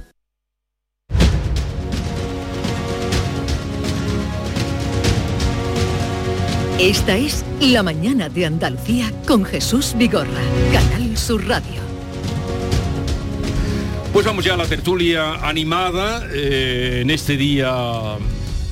[SPEAKER 2] Esta es La Mañana de Andalucía con Jesús Vigorra, Canal Sur Radio.
[SPEAKER 1] Pues vamos ya a la tertulia animada eh, en este día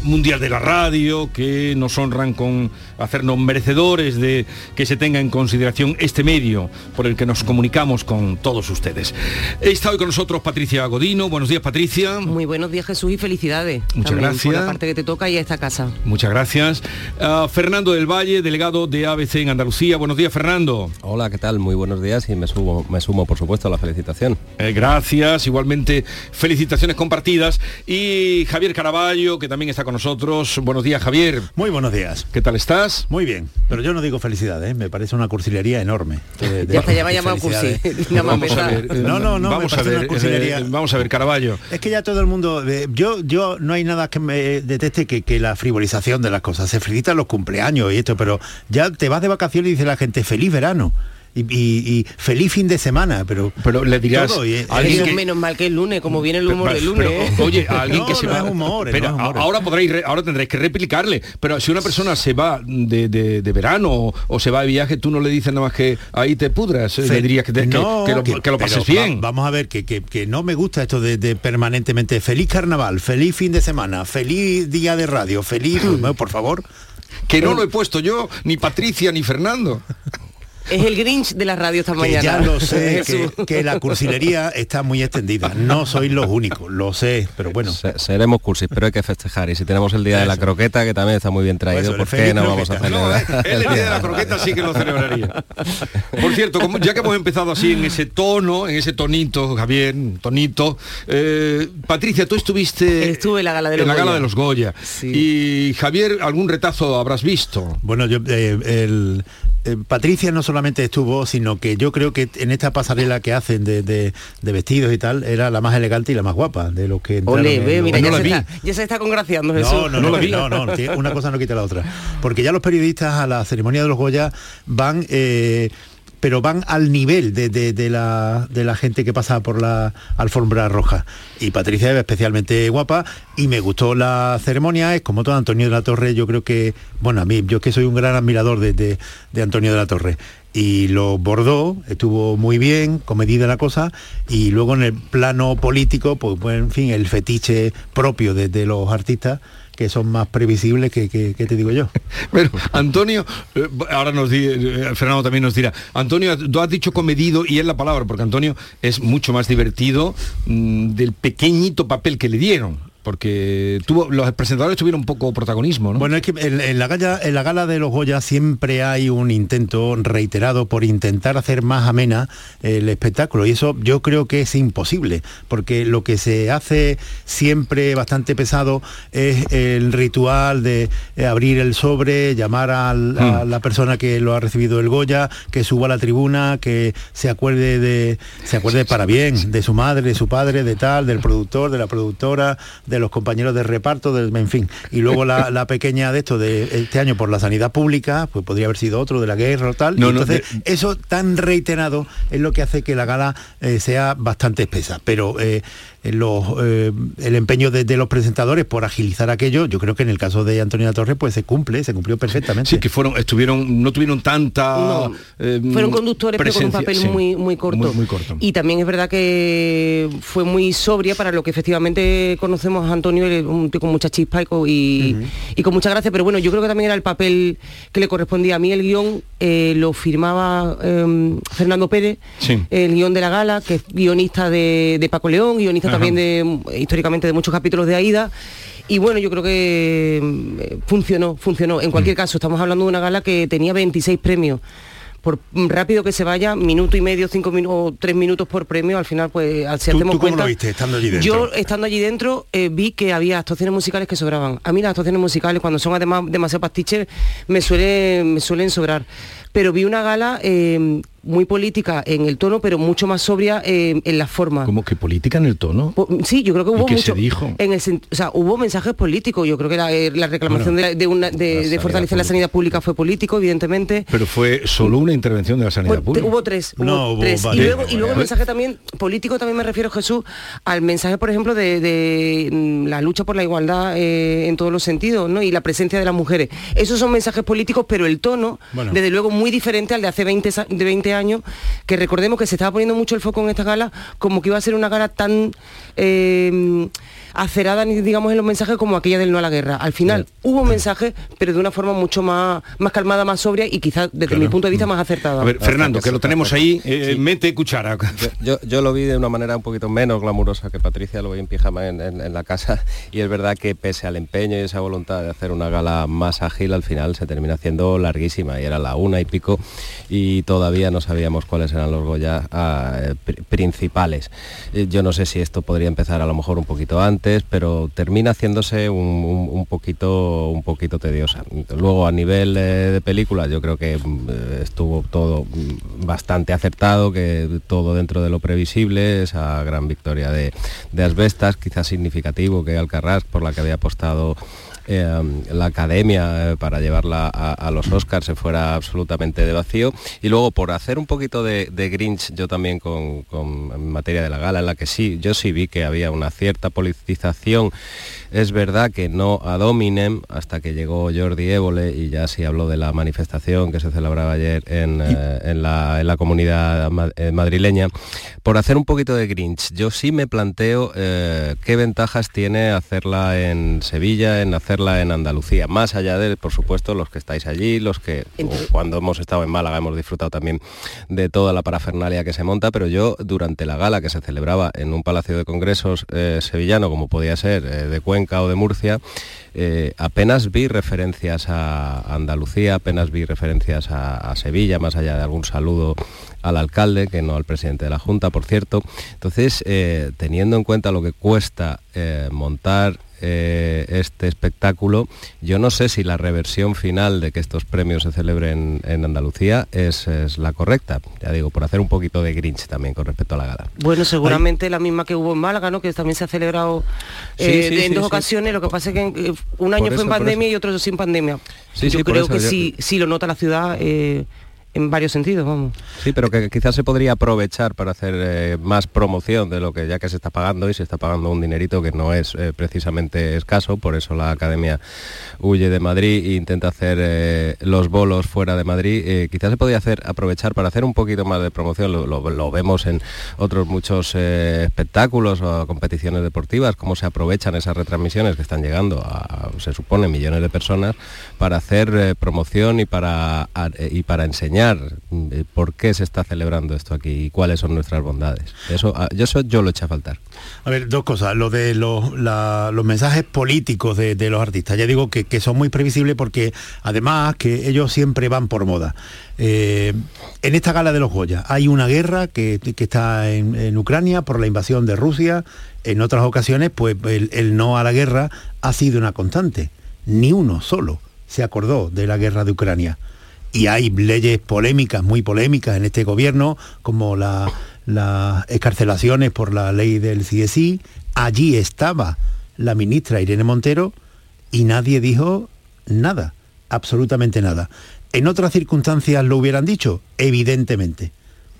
[SPEAKER 1] mundial de la radio que nos honran con hacernos merecedores de que se tenga en consideración este medio por el que nos comunicamos con todos ustedes. Está hoy con nosotros Patricia Godino. Buenos días, Patricia.
[SPEAKER 42] Muy buenos días, Jesús, y felicidades.
[SPEAKER 1] Muchas
[SPEAKER 42] también
[SPEAKER 1] gracias.
[SPEAKER 42] Por la parte que te toca y a esta casa.
[SPEAKER 1] Muchas gracias. Ah, Fernando del Valle, delegado de ABC en Andalucía. Buenos días, Fernando.
[SPEAKER 43] Hola, ¿qué tal? Muy buenos días y me sumo, me sumo por supuesto, a la felicitación.
[SPEAKER 1] Eh, gracias, igualmente felicitaciones compartidas. Y Javier Caraballo, que también está con nosotros. Buenos días, Javier.
[SPEAKER 44] Muy buenos días.
[SPEAKER 1] ¿Qué tal estás?
[SPEAKER 44] Muy bien, pero yo no digo felicidades, ¿eh? me parece una cursilería enorme. De- de-
[SPEAKER 42] Ya te llama llamado cursi. Más
[SPEAKER 1] Vamos a ver,
[SPEAKER 44] No, no, no, me
[SPEAKER 1] vamos a ver,
[SPEAKER 44] una cursilería.
[SPEAKER 1] eh, vamos a ver, Caraballo.
[SPEAKER 44] Es que ya todo el mundo, eh, yo, yo no hay nada que me deteste que, que la frivolización de las cosas. Se felicitan los cumpleaños y esto, pero ya te vas de vacaciones y dice la gente feliz verano. Y, y- y feliz fin de semana, pero
[SPEAKER 1] pero le dirás
[SPEAKER 44] todo, y-
[SPEAKER 1] a alguien que-
[SPEAKER 42] menos mal que el lunes, como viene el humor del lunes.
[SPEAKER 1] Pero,
[SPEAKER 42] ¿eh?
[SPEAKER 1] oye, a alguien
[SPEAKER 44] No,
[SPEAKER 1] que se
[SPEAKER 44] no
[SPEAKER 1] va.
[SPEAKER 44] es humor,
[SPEAKER 1] pero
[SPEAKER 44] no es humor.
[SPEAKER 1] a- ahora podréis, re- ahora tendréis que replicarle. Pero si una persona se va de, de- de verano o, o se va de viaje, tú no le dices nada más que ahí te pudras. eh, Le dirías que, te- que-
[SPEAKER 44] No,
[SPEAKER 1] que lo,
[SPEAKER 44] que-
[SPEAKER 1] que lo pases
[SPEAKER 44] va-
[SPEAKER 1] bien.
[SPEAKER 44] vamos a ver, que, que- que no me gusta esto de, de permanentemente feliz carnaval, feliz fin de semana, feliz día de radio, feliz... Bueno, por favor.
[SPEAKER 1] Que no lo he puesto yo, ni Patricia, ni Fernando.
[SPEAKER 42] Es el Grinch de la radio esta
[SPEAKER 44] Que
[SPEAKER 42] mañana.
[SPEAKER 44] ya lo sé, que, que la cursilería está muy extendida. No sois los únicos, lo sé, pero bueno.
[SPEAKER 43] Se- seremos cursis, pero hay que festejar. Y si tenemos el día de la croqueta, que también está muy bien traído,
[SPEAKER 44] Eso, el
[SPEAKER 43] ¿por qué no vamos a celebrar?
[SPEAKER 1] El día de la croqueta sí que lo celebraría. Por cierto, como- ya que hemos empezado así en ese tono, en ese tonito, Javier, tonito, eh, Patricia, tú estuviste
[SPEAKER 42] Estuve en la gala de los
[SPEAKER 1] en la gala
[SPEAKER 42] Goya.
[SPEAKER 1] de los Goya. Y Javier, algún retazo habrás visto.
[SPEAKER 44] Bueno, yo eh, el, eh, Patricia no solamente estuvo, sino que yo creo que en esta pasarela que hacen de, de- de vestidos y tal, era la más elegante y la más guapa de los que
[SPEAKER 42] Ole, ve, ya, se está, ya se está congraciando Jesús.
[SPEAKER 44] No, no, no, no, no, una cosa no quita la otra. Porque ya los periodistas a la ceremonia de los Goya van, eh, pero van al nivel de, de- la, de la gente que pasa por la alfombra roja. Y Patricia es especialmente guapa y me gustó la ceremonia, es como todo Antonio de la Torre, yo creo que, bueno, a mí, yo que soy un gran admirador de, de- Antonio de la Torre. Y lo bordó, estuvo muy bien, comedida la cosa, y luego en el plano político, pues, pues, en fin, el fetiche propio de, de los artistas, que son más previsibles que, que- te digo yo.
[SPEAKER 1] Pero Antonio, eh, ahora nos di, eh, Fernando también nos dirá, Antonio, tú has dicho comedido y es la palabra, porque Antonio es mucho más divertido mm, del pequeñito papel que le dieron. Porque tuvo, los presentadores tuvieron un poco protagonismo, ¿no?
[SPEAKER 44] Bueno, es que en, en la gala, en la gala de los Goya siempre hay un intento reiterado por intentar hacer más amena el espectáculo y eso yo creo que es imposible, porque lo que se hace siempre bastante pesado es el ritual de eh, abrir el sobre, llamar al- a la persona que lo ha recibido el Goya, que suba a la tribuna, que se acuerde de se acuerde para bien de su madre, de su padre, de tal, del productor, de la productora, de los compañeros de reparto, del, en fin. Y luego la, la pequeña de esto de este año por la sanidad pública, pues podría haber sido otro de la guerra o tal.
[SPEAKER 1] No,
[SPEAKER 44] entonces,
[SPEAKER 1] de-
[SPEAKER 44] eso tan reiterado es lo que hace que la gala eh, sea bastante espesa. Pero eh, los, eh, el empeño de, de los presentadores por agilizar aquello, yo creo que en el caso de Antonio Torres, pues se cumple, se cumplió perfectamente.
[SPEAKER 1] Sí, que fueron, estuvieron, no tuvieron tanta.
[SPEAKER 42] No,
[SPEAKER 1] eh,
[SPEAKER 42] Fueron conductores pero con un papel
[SPEAKER 1] sí.
[SPEAKER 42] muy, muy corto.
[SPEAKER 1] Muy, muy corto.
[SPEAKER 42] Y también es verdad que fue muy sobria para lo que efectivamente conocemos a Antonio, un tío con mucha chispa y con, y, y con mucha gracia, pero bueno, yo creo que también era el papel que le correspondía. A mí el guion eh, lo firmaba eh, Fernando Pérez,
[SPEAKER 1] Sí.
[SPEAKER 42] el guion de la gala, que es guionista de, de Paco León, guionista
[SPEAKER 1] Ajá.
[SPEAKER 42] también de históricamente de muchos capítulos de Aida. Y bueno, yo creo que mm, funcionó, funcionó. En
[SPEAKER 1] Mm.
[SPEAKER 42] cualquier caso, estamos hablando de una gala que tenía 26 premios. Por rápido que se vaya, minuto y medio, cinco minutos, tres minutos por premio, al final, pues, si
[SPEAKER 44] ¿Tú,
[SPEAKER 42] hacemos
[SPEAKER 44] tú cómo
[SPEAKER 42] cuenta.
[SPEAKER 44] lo viste estando allí dentro?
[SPEAKER 42] Yo, estando allí dentro, eh, vi que había actuaciones musicales que sobraban. A mí las actuaciones musicales, cuando son además demasiado pastiches, me, suele, me suelen sobrar. Pero vi una gala eh, muy política en el tono, pero mucho más sobria eh, en la forma.
[SPEAKER 1] Como que política en el tono.
[SPEAKER 42] Po- Sí, yo creo que
[SPEAKER 1] ¿Y
[SPEAKER 42] hubo
[SPEAKER 1] qué
[SPEAKER 42] mucho.
[SPEAKER 1] se dijo?
[SPEAKER 42] En el, o sea, hubo mensajes políticos. Yo creo que la, eh, la reclamación de, de una- de- de fortalecer la sanidad pública fue político, evidentemente.
[SPEAKER 1] Pero fue solo una intervención de la sanidad
[SPEAKER 42] Bueno,
[SPEAKER 1] pública.
[SPEAKER 42] hubo tres, hubo
[SPEAKER 1] No, hubo
[SPEAKER 42] tres. Y luego, y luego el mensaje también político también me refiero Jesús al mensaje, por ejemplo, de, de, mm, la lucha por la igualdad eh, en todos los sentidos, ¿no? Y la presencia de las mujeres. Esos son mensajes políticos, pero el tono,
[SPEAKER 44] Bueno.
[SPEAKER 42] desde luego, muy diferente al de hace 20, sa- de 20 años, que recordemos que se estaba poniendo mucho el foco en esta gala, como que iba a ser una gala tan eh, acerada, ni digamos, en los mensajes como aquella del no a la guerra. Al final hubo mensajes, pero de una forma mucho más, más calmada, más sobria y quizás desde mi punto de vista más acertada.
[SPEAKER 1] A ver, Fernando, que lo tenemos ahí, eh, mete cuchara.
[SPEAKER 43] Yo, yo lo vi de una manera un poquito menos glamurosa que Patricia, lo vi en pijama en, en- en la casa y es verdad que pese al empeño y esa voluntad de hacer una gala más ágil, al final se termina haciendo larguísima y era la una y pico y todavía no sabíamos cuáles eran los Goya ah, eh, pri- principales. Eh, Yo no sé si esto podría empezar a lo mejor un poquito antes, pero termina haciéndose un, poquito, un poquito tediosa. Luego a nivel de películas yo creo que eh, estuvo todo bastante acertado, que todo dentro de lo previsible, esa gran victoria de, de Asbestas, quizás significativo que Alcarrás, por la que había apostado eh, la academia eh, para llevarla a, a los Oscars se fuera absolutamente de vacío y luego por hacer un poquito de, de Grinch yo también con, con- en materia de la gala en la que sí yo sí vi que había una cierta politización es verdad que no a dominem hasta que llegó Jordi Évole y ya sí habló de la manifestación que se celebraba ayer en, eh, en la, en la comunidad ma- eh, madrileña. Por hacer un poquito de Grinch, yo sí me planteo qué ventajas tiene hacerla en Sevilla, en hacerla en Andalucía, más allá de, por supuesto, los que estáis allí, los que cuando hemos estado en Málaga hemos disfrutado también de toda la parafernalia que se monta, pero yo durante la gala que se celebraba en un palacio de congresos eh, sevillano, como podía ser eh, de Cuenca o de Murcia, eh, apenas vi referencias a Andalucía, apenas vi referencias a, Sevilla, más allá de algún saludo al alcalde, que no al presidente de la Junta, por cierto. Entonces, teniendo en cuenta lo que cuesta montar eh, este espectáculo. Yo no sé si la reversión final de que estos premios se celebren en Andalucía es, la correcta. Ya digo, por hacer un poquito de Grinch también con respecto a la gala.
[SPEAKER 42] Bueno, seguramente la misma que hubo en Málaga, ¿no? Que también se ha celebrado eh, en dos ocasiones. Lo que pasa es que eh, un año fue en pandemia y otro sin pandemia. yo creo que sí, sí lo nota la ciudad en varios sentidos, vamos.
[SPEAKER 43] Sí, pero que quizás se podría aprovechar para hacer eh, más promoción de lo que ya que se está pagando y se está pagando un dinerito que no es eh, precisamente escaso, por eso la academia huye de Madrid e intenta hacer eh, los bolos fuera de Madrid. quizás se podría hacer aprovechar para hacer un poquito más de promoción, lo, vemos en otros muchos espectáculos o competiciones deportivas, cómo se aprovechan esas retransmisiones que están llegando a, se supone, millones de personas para hacer promoción y para, y para enseñar eh, por qué se está celebrando esto aquí y cuáles son nuestras bondades. Eso, ah, eso yo lo eché a faltar.
[SPEAKER 44] A ver, dos cosas. Lo de los, mensajes políticos de, los artistas. Ya digo que, son muy previsibles porque además que ellos siempre van por moda. Eh, en esta gala de los Goya hay una guerra que, está en, Ucrania por la invasión de Rusia. En otras ocasiones, pues el no a la guerra ha sido una constante. Ni uno solo se acordó de la guerra de Ucrania y hay leyes polémicas, muy polémicas en este gobierno, como las escarcelaciones por la ley del CSI. Allí estaba la ministra Irene Montero y nadie dijo nada, absolutamente nada. En otras circunstancias lo hubieran dicho, evidentemente,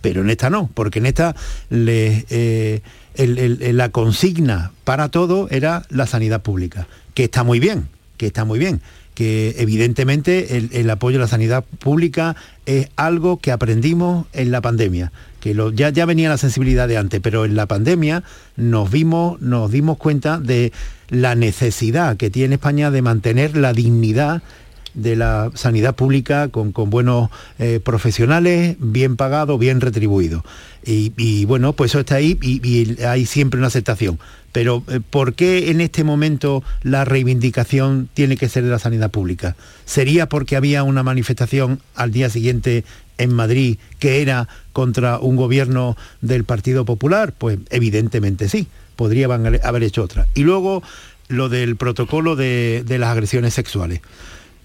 [SPEAKER 44] pero en esta no, porque en esta eh, la consigna para todo era la sanidad pública, que está muy bien, que está muy bien, que evidentemente el, apoyo a la sanidad pública es algo que aprendimos en la pandemia, que ya, ya venía la sensibilidad de antes, pero en la pandemia nos, vimos, nos dimos cuenta de la necesidad que tiene España de mantener la dignidad de la sanidad pública con, buenos eh, profesionales, bien pagados, bien retribuidos. Y, bueno, pues eso está ahí y, hay siempre una aceptación. Pero eh, ¿por qué en este momento la reivindicación tiene que ser de la sanidad pública? ¿Sería porque había una manifestación al día siguiente en Madrid que era contra un gobierno del Partido Popular? Pues evidentemente sí, podrían haber hecho otra. Y luego lo del protocolo de las agresiones sexuales.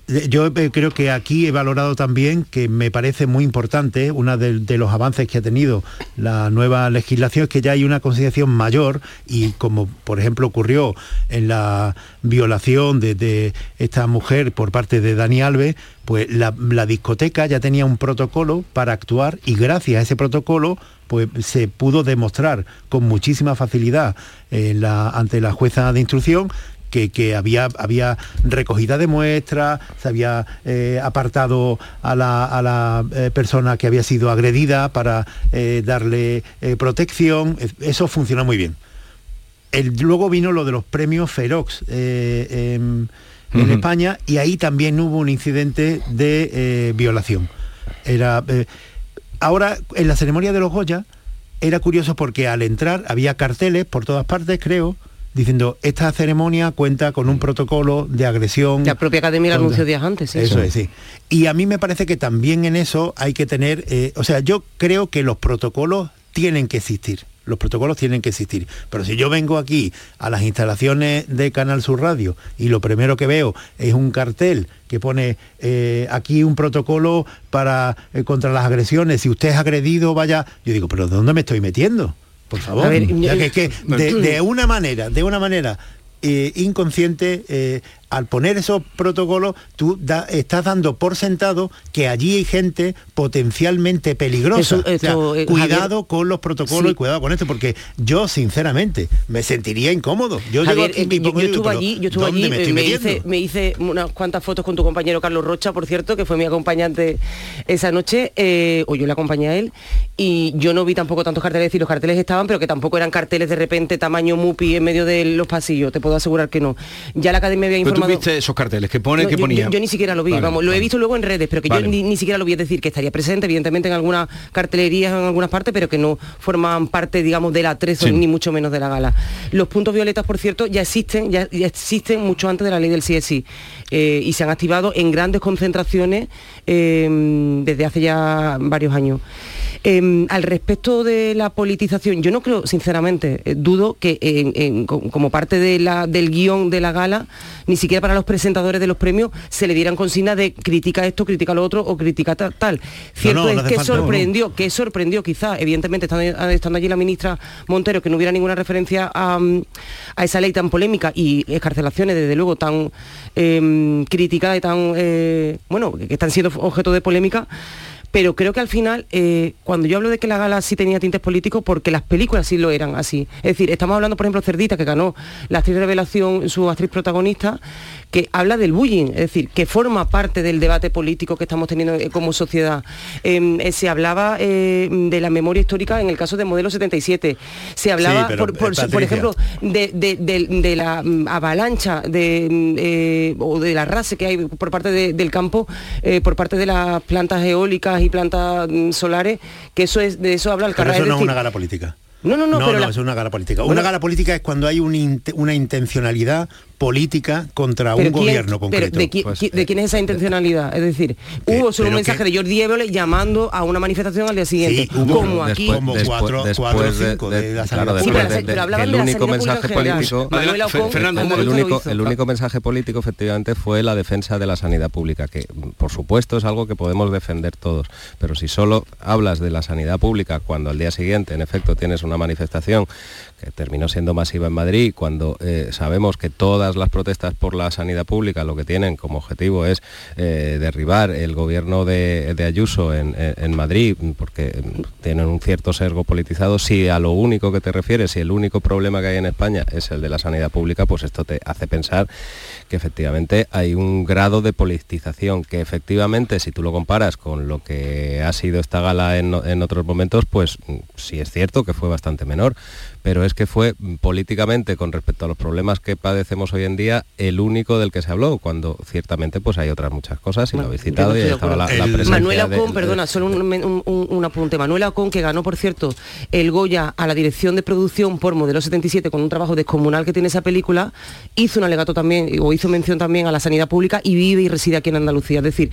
[SPEAKER 44] Yo eh, creo que aquí he valorado también que me parece muy importante, uno de, los avances que ha tenido la nueva legislación es que ya hay una concienciación mayor y como por ejemplo ocurrió en la violación de, esta mujer por parte de Dani Alves, pues la, discoteca ya tenía un protocolo para actuar y gracias a ese protocolo pues se pudo demostrar con muchísima facilidad ante la jueza de instrucción que, había, había recogida de muestras, se había eh, apartado a la, eh, persona que había sido agredida para eh, darle protección. Eso funcionó muy bien. luego vino lo de los premios Ferox en, España y ahí también hubo un incidente de violación. Era, ahora, en la ceremonia de los Goya, era curioso porque al entrar había carteles por todas partes, creo, diciendo esta ceremonia cuenta con un protocolo de agresión.
[SPEAKER 42] La propia academia lo anunció días antes.
[SPEAKER 44] ¿sí? Eso es, sí. Y a mí me parece que también en eso hay que tener, eh, o sea, yo creo que los protocolos tienen que existir. Los protocolos tienen que existir. Pero si yo vengo aquí a las instalaciones de Canal Sur Radio y lo primero que veo es un cartel que pone eh, aquí un protocolo para eh, contra las agresiones, si usted es agredido, vaya, yo digo, pero ¿de dónde me estoy metiendo? Por favor, ya que, que de, de, una manera, de una manera eh, inconsciente, eh, al poner esos protocolos, tú estás dando por sentado que allí hay gente potencialmente peligrosa. Eh, cuidado con los protocolos y cuidado con esto, porque yo sinceramente me sentiría incómodo. Yo,
[SPEAKER 42] estuve allí, yo estuve allí, me, hice, unas cuantas fotos con tu compañero Carlos Rocha, por cierto, que fue mi acompañante esa noche, o yo le acompañé a él, y yo no vi tampoco tantos carteles, y los carteles estaban, pero que tampoco eran carteles de repente tamaño mupi en medio de los pasillos, te puedo asegurar que no. Ya la academia había informado llamado-
[SPEAKER 1] viste esos carteles que pone
[SPEAKER 42] No,
[SPEAKER 1] que ponía?
[SPEAKER 42] Yo, yo ni siquiera lo vi,
[SPEAKER 1] Vale,
[SPEAKER 42] vamos, lo he visto luego en redes, pero que
[SPEAKER 1] Vale.
[SPEAKER 42] yo ni, ni siquiera lo vi, es decir, que estaría presente, evidentemente, en algunas cartelerías, en algunas partes, pero que no forman parte, digamos, de la 13
[SPEAKER 1] Sí.
[SPEAKER 42] ni mucho menos de la gala. Los puntos violetas, por cierto, ya existen, ya, ya existen mucho antes de la ley del CSI eh, y se han activado en grandes concentraciones eh, desde hace ya varios años. Eh, al respecto de la politización, yo no creo, sinceramente, eh, dudo que en- en- co- como parte de la- del guion de la gala, ni siquiera para los presentadores de los premios se le dieran consignas de critica esto, critica lo otro o critica ta- tal. Cierto
[SPEAKER 44] no, no
[SPEAKER 42] es que
[SPEAKER 44] falta, no, no.
[SPEAKER 42] sorprendió, que sorprendió quizá, evidentemente, estando, estando allí la ministra Montero, que no hubiera ninguna referencia a, mm, a esa ley tan polémica y escarcelaciones, desde luego, tan eh, criticadas y tan, eh, bueno, que están siendo objeto de polémica. Pero creo que al final, eh, cuando yo hablo de que la gala sí tenía tintes políticos, porque las películas sí lo eran así. Es decir, estamos hablando, por ejemplo, Cerdita, que ganó la actriz revelación, su actriz protagonista, que habla del bullying, es decir, que forma parte del debate político que estamos teniendo eh, como sociedad. Eh, eh, se hablaba eh, de la memoria histórica en el caso de Modelo 77. Se hablaba,
[SPEAKER 44] Sí, pero,
[SPEAKER 42] por, por- por
[SPEAKER 44] Patricia.
[SPEAKER 42] ejemplo, de, de- de- de la mm, avalancha de, mm, eh, o de la raza que hay por parte de- del campo, por parte de las plantas eólicas y plantas mm, solares, que eso es de eso habla el
[SPEAKER 44] Pero eso
[SPEAKER 42] es
[SPEAKER 44] no es
[SPEAKER 42] decir-
[SPEAKER 44] una gala política.
[SPEAKER 42] No, no, no,
[SPEAKER 44] no,
[SPEAKER 42] pero
[SPEAKER 44] no,
[SPEAKER 42] la-
[SPEAKER 44] eso es una gala política.
[SPEAKER 42] Bueno-
[SPEAKER 44] una gala política es cuando hay un inte- una intencionalidad política contra
[SPEAKER 42] Pero
[SPEAKER 44] un
[SPEAKER 42] quién-
[SPEAKER 44] gobierno
[SPEAKER 42] pero
[SPEAKER 44] concreto.
[SPEAKER 42] ¿de, qui-
[SPEAKER 44] Pues,
[SPEAKER 42] qui- de quién es esa intencionalidad? Es decir, hubo solo un
[SPEAKER 44] pero
[SPEAKER 42] mensaje
[SPEAKER 44] que-
[SPEAKER 42] de Jordi Évole llamando a una manifestación al día siguiente.
[SPEAKER 44] Sí, hubo,
[SPEAKER 42] como aquí.
[SPEAKER 44] después- como cuatro- cuatro o cinco de la
[SPEAKER 43] claro, después de-
[SPEAKER 42] pero
[SPEAKER 43] de-
[SPEAKER 42] hablaban
[SPEAKER 43] el
[SPEAKER 42] de la
[SPEAKER 43] único mensaje político el único,
[SPEAKER 42] hizo.
[SPEAKER 43] el único mensaje político efectivamente fue la defensa de la sanidad pública, que por supuesto es algo que podemos defender todos, pero si solo hablas de la sanidad pública cuando al día siguiente en efecto tienes una manifestación que terminó siendo masiva en Madrid, cuando eh, sabemos que todas las protestas por la sanidad pública lo que tienen como objetivo es eh, derribar el gobierno de, de Ayuso en, en- Madrid, porque mm, tienen un cierto sesgo politizado, si a lo único que te refieres, si el único problema que hay en España es el de la sanidad pública, pues esto te hace pensar que efectivamente hay un grado de politización que efectivamente si tú lo comparas con lo que ha sido esta gala en, en otros momentos, pues mm, sí es cierto que fue bastante menor, pero es que fue políticamente con respecto a los problemas que padecemos hoy en día el único del que se habló, cuando ciertamente pues hay otras muchas cosas y lo
[SPEAKER 42] no
[SPEAKER 43] citado y
[SPEAKER 42] de
[SPEAKER 43] estaba la, la presencia
[SPEAKER 42] Manuela
[SPEAKER 43] de-
[SPEAKER 42] Ocon,
[SPEAKER 43] de-
[SPEAKER 42] perdona, solo un, un- un- un apunte. Manuela Ocon, que ganó, por cierto, el Goya a la dirección de producción por Modelo 77 con un trabajo descomunal que tiene esa película, hizo un alegato también, o hizo mención también a la sanidad pública y vive y reside aquí en Andalucía. Es decir,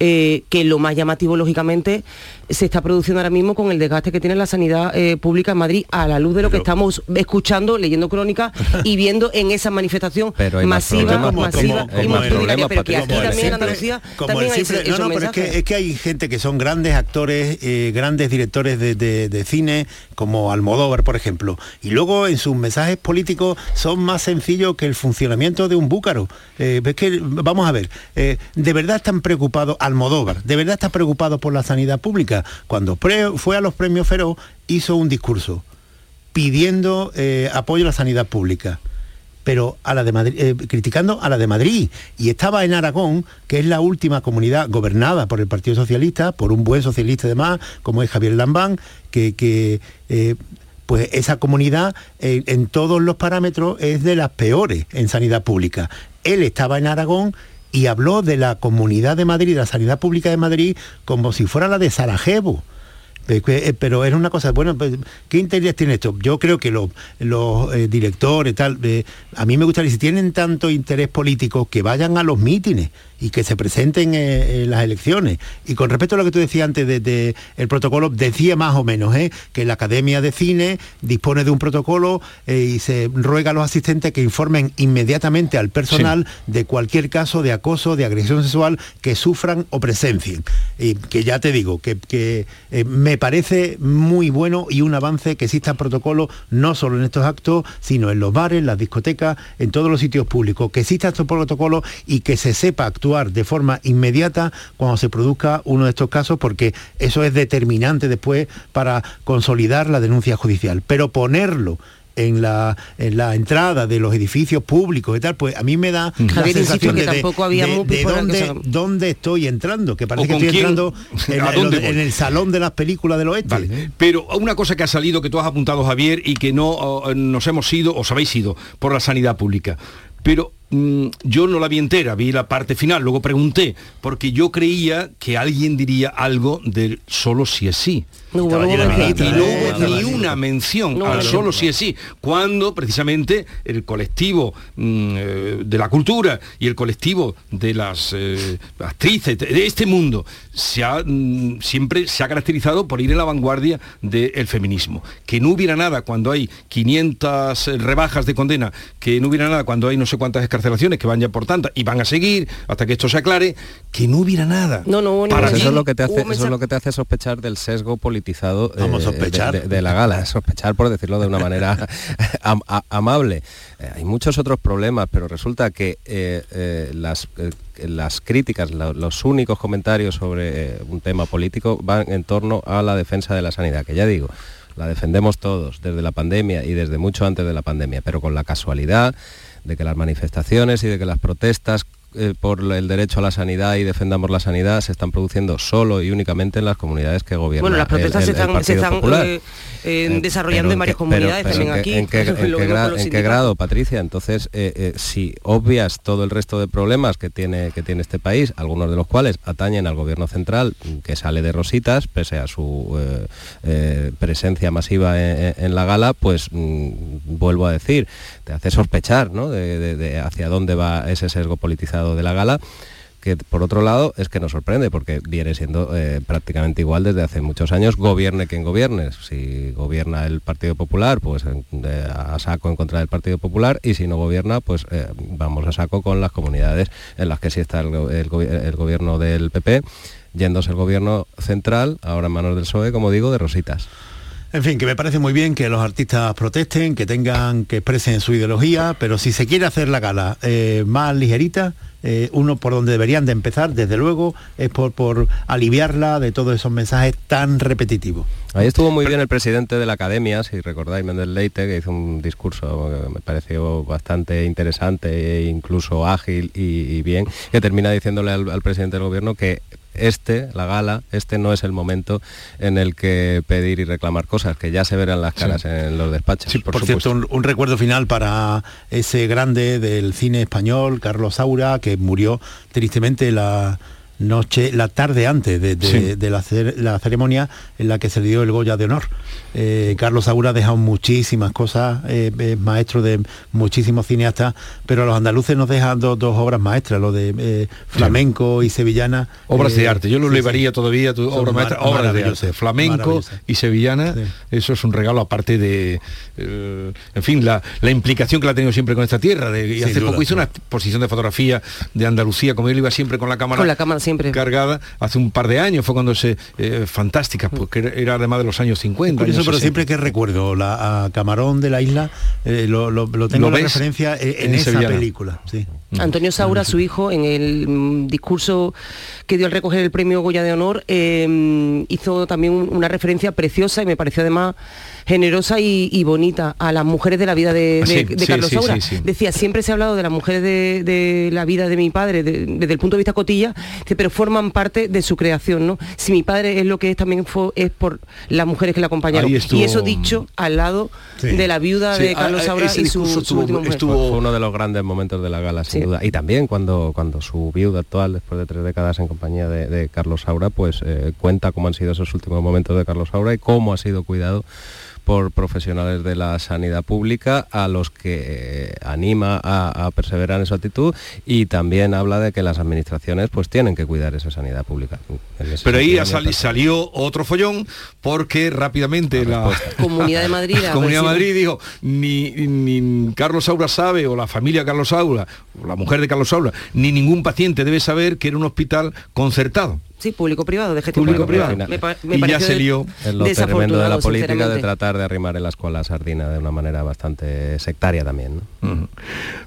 [SPEAKER 42] eh, que lo más llamativo, lógicamente, se está produciendo ahora mismo con el desgaste que tiene la sanidad eh, pública en Madrid, a la luz de lo que estamos escuchando, leyendo crónicas y viendo en esa manifestación
[SPEAKER 43] Pero hay más
[SPEAKER 42] masiva, masiva y
[SPEAKER 43] más
[SPEAKER 42] pero que aquí también en Andalucía también hay ese-
[SPEAKER 44] no, no, pero es que, es que hay gente que son grandes actores, eh, grandes directores de, de- de cine, como Almodóvar, por ejemplo. Y luego en sus mensajes políticos son más sencillos que el funcionamiento de un búcaro. Eh, es que, vamos a ver, eh, ¿de verdad están preocupados, Almodóvar, de verdad está preocupado por la sanidad pública? Cuando pre- fue a los premios Feroz hizo un discurso pidiendo eh, apoyo a la sanidad pública pero a la de Madrid, eh, criticando a la de Madrid. Y estaba en Aragón, que es la última comunidad gobernada por el Partido Socialista, por un buen socialista además, como es Javier Lambán, que, eh, pues esa comunidad en todos los parámetros es de las peores en sanidad pública. Él estaba en Aragón y habló de la comunidad de Madrid, de la sanidad pública de Madrid, como si fuera la de Sarajevo. Eh, Pero era una cosa, bueno, pues, ¿qué interés tiene esto? Yo creo que los, los eh, directores, tal, eh, a mí me gustaría, si tienen tanto interés político, que vayan a los mítines y que se presenten eh, en las elecciones. Y con respecto a lo que tú decías antes de, de el protocolo, decía más o menos ¿eh? que la Academia de Cine dispone de un protocolo eh, y se ruega a los asistentes que informen inmediatamente al personal de cualquier caso de acoso, de agresión sexual que sufran o presencien. Y que ya te digo, que, que, eh, me parece muy bueno y un avance que exista protocolo no solo en estos actos, sino en los bares, las discotecas, en todos los sitios públicos, que exista estos protocolos y que se sepa actuar de forma inmediata cuando se produzca uno de estos casos, porque eso es determinante después para consolidar la denuncia judicial. Pero ponerlo en la, en la entrada de los edificios públicos y tal, pues a mí me da la
[SPEAKER 42] Javier, insisto
[SPEAKER 44] sensación
[SPEAKER 42] que
[SPEAKER 44] de,
[SPEAKER 42] tampoco había
[SPEAKER 44] de- de
[SPEAKER 42] que
[SPEAKER 44] dónde, dónde estoy entrando, que
[SPEAKER 1] ¿O
[SPEAKER 44] parece que estoy
[SPEAKER 1] quién?
[SPEAKER 44] entrando en,
[SPEAKER 1] ¿A
[SPEAKER 44] en-
[SPEAKER 1] dónde voy?
[SPEAKER 44] en el salón de las películas del oeste.
[SPEAKER 1] Vale. Pero una cosa que ha salido, que tú has apuntado, Javier, y que no nos hemos ido, os habéis ido, por la sanidad pública. Pero yo no la vi entera, vi la parte final, luego pregunté, porque yo creía que alguien diría algo del solo si es sí.
[SPEAKER 42] No hubo,
[SPEAKER 1] y
[SPEAKER 42] no hubo mención.
[SPEAKER 1] hubo ni una mención
[SPEAKER 42] No
[SPEAKER 1] al solo si es sí, cuando precisamente el colectivo mm, eh, de la cultura y el colectivo de las eh, actrices de este mundo se ha, mm, siempre se ha caracterizado por ir en la vanguardia del feminismo. Que no hubiera nada cuando hay 500 rebajas de condena, que no hubiera nada cuando hay no sé cuántas que van ya por tantas, y van a seguir hasta que esto se aclare, que no hubiera nada.
[SPEAKER 42] No, no
[SPEAKER 43] Pues
[SPEAKER 1] Para
[SPEAKER 43] eso es lo que te hace, eso es lo que te hace sospechar del sesgo politizado eh,
[SPEAKER 44] Vamos a sospechar.
[SPEAKER 43] de, de- de la gala, sospechar por decirlo de una manera am- a- amable. Eh, hay muchos otros problemas, pero resulta que eh, eh, las eh, las críticas, lo- los únicos comentarios sobre eh, un tema político van en torno a la defensa de la sanidad, que ya digo, la defendemos todos desde la pandemia y desde mucho antes de la pandemia, pero con la casualidad de que las manifestaciones y de que las protestas eh, por el derecho a la sanidad y defendamos la sanidad se están produciendo solo y únicamente en las comunidades que gobiernan.
[SPEAKER 42] Bueno, las protestas se están, se están, eh, eh, desarrollando en varias comunidades, también aquí.
[SPEAKER 43] ¿En qué, en qué gra-
[SPEAKER 42] los
[SPEAKER 43] en qué grado, Patricia? Entonces, si obvias todo el resto de problemas que tiene, que tiene este país, algunos de los cuales atañen al gobierno central, que sale de rositas, pese a su presencia masiva en, en la gala, pues mm, vuelvo a decir, te hace sospechar ¿no? de, de- de hacia dónde va ese sesgo politizado de la gala que por otro lado es que nos sorprende porque viene siendo eh, prácticamente igual desde hace muchos años, gobierne quien gobierne. Si gobierna el Partido Popular, pues a saco en contra del Partido Popular y si no gobierna, pues eh, vamos a saco con las comunidades en las que sí está el, go- el gobi- el gobierno del PP, yéndose el gobierno central, ahora en manos del PSOE, como digo, de rositas.
[SPEAKER 44] En fin, que me parece muy bien que los artistas protesten, que tengan, que expresen su ideología, pero si se quiere hacer la gala eh, más ligerita, eh, uno por donde deberían de empezar, desde luego, es por, por aliviarla de todos esos mensajes tan repetitivos.
[SPEAKER 43] Ahí estuvo muy bien el presidente de la academia, si recordáis, Méndez Leite, que hizo un discurso que me pareció bastante interesante e incluso ágil y, y bien, que termina diciéndole al, al presidente del gobierno que este, la gala, este no es el momento en el que pedir y reclamar cosas, que ya se verán las caras en los despachos.
[SPEAKER 44] Por, cierto, un, un recuerdo final para ese grande del cine español, Carlos Saura, que murió tristemente la noche, la tarde antes de, de-
[SPEAKER 1] Sí.
[SPEAKER 44] de la, la ceremonia en la que se le dio el Goya de Honor. Eh, Carlos Saura ha dejado muchísimas cosas, eh, es maestro de muchísimos cineastas, pero a los andaluces nos dejan dos, dos obras maestras, lo de eh, flamenco y sevillana.
[SPEAKER 1] Obras
[SPEAKER 44] eh,
[SPEAKER 1] de arte, yo lo
[SPEAKER 44] sí,
[SPEAKER 1] elevaría todavía, tu obra maestra, obras de arte, flamenco y sevillana, eso es un regalo aparte de, eh, en fin, la, la implicación que la ha tenido siempre con esta tierra. De, y
[SPEAKER 44] Sin
[SPEAKER 1] hace
[SPEAKER 44] duda,
[SPEAKER 1] poco hizo una exposición de fotografía de Andalucía, como él iba siempre con la cámara,
[SPEAKER 42] Con la cámara siempre.
[SPEAKER 1] cargada, hace un par de años fue cuando se, eh, fantástica, porque era, además de los años 50.
[SPEAKER 44] Curioso,
[SPEAKER 1] años
[SPEAKER 44] pero
[SPEAKER 1] 60.
[SPEAKER 44] siempre que recuerdo la, a Camarón de la isla, eh, lo, lo- lo tengo
[SPEAKER 1] ¿Lo
[SPEAKER 44] la referencia en, en
[SPEAKER 1] En
[SPEAKER 44] esa
[SPEAKER 1] Sevillana.
[SPEAKER 44] película. Sí.
[SPEAKER 42] Antonio Saura, su hijo, en el mm, discurso que dio al recoger el premio Goya de Honor, eh, hizo también un- una referencia preciosa y me pareció además generosa y, y bonita a las mujeres de la vida de, de-
[SPEAKER 1] sí,
[SPEAKER 42] de
[SPEAKER 1] sí,
[SPEAKER 42] Carlos
[SPEAKER 1] sí,
[SPEAKER 42] Saura.
[SPEAKER 1] sí, sí.
[SPEAKER 42] Decía, siempre se ha hablado de las mujeres de, de la vida de mi padre de- desde el punto de vista cotilla, pero forman parte de su creación, ¿no? Si mi padre es lo que es también fue, es por las mujeres que le acompañaron.
[SPEAKER 43] Estuvo-
[SPEAKER 42] Y eso dicho al lado
[SPEAKER 43] Sí.
[SPEAKER 42] de la viuda
[SPEAKER 43] Sí,
[SPEAKER 42] de Carlos Saura y su,
[SPEAKER 43] discurso
[SPEAKER 42] su
[SPEAKER 43] tuvo-
[SPEAKER 42] última mujer.
[SPEAKER 43] Fue, fue uno de los grandes momentos de la gala, sin
[SPEAKER 42] Sí.
[SPEAKER 43] duda. Y también cuando, cuando su viuda actual, después de tres décadas en compañía de, de Carlos Saura, pues eh, cuenta cómo han sido esos últimos momentos de Carlos Saura y cómo ha sido cuidado por profesionales de la sanidad pública a los que eh, anima a, a perseverar en su actitud y también habla de que las administraciones pues tienen que cuidar esa sanidad pública.
[SPEAKER 1] Pero ahí salió otro follón porque rápidamente la,
[SPEAKER 42] Comunidad de Madrid,
[SPEAKER 1] la Comunidad de Madrid dijo ni, ni Carlos Saura sabe o la familia Carlos Saura o la mujer de Carlos Saura ni ningún paciente debe saber que era un hospital concertado.
[SPEAKER 42] Sí, público-privado, de gestión. Me, me
[SPEAKER 1] Y ya se lió.
[SPEAKER 43] Es lo tremendo de la política de tratar de arrimar el asco a la sardina de una manera bastante sectaria también. ¿no?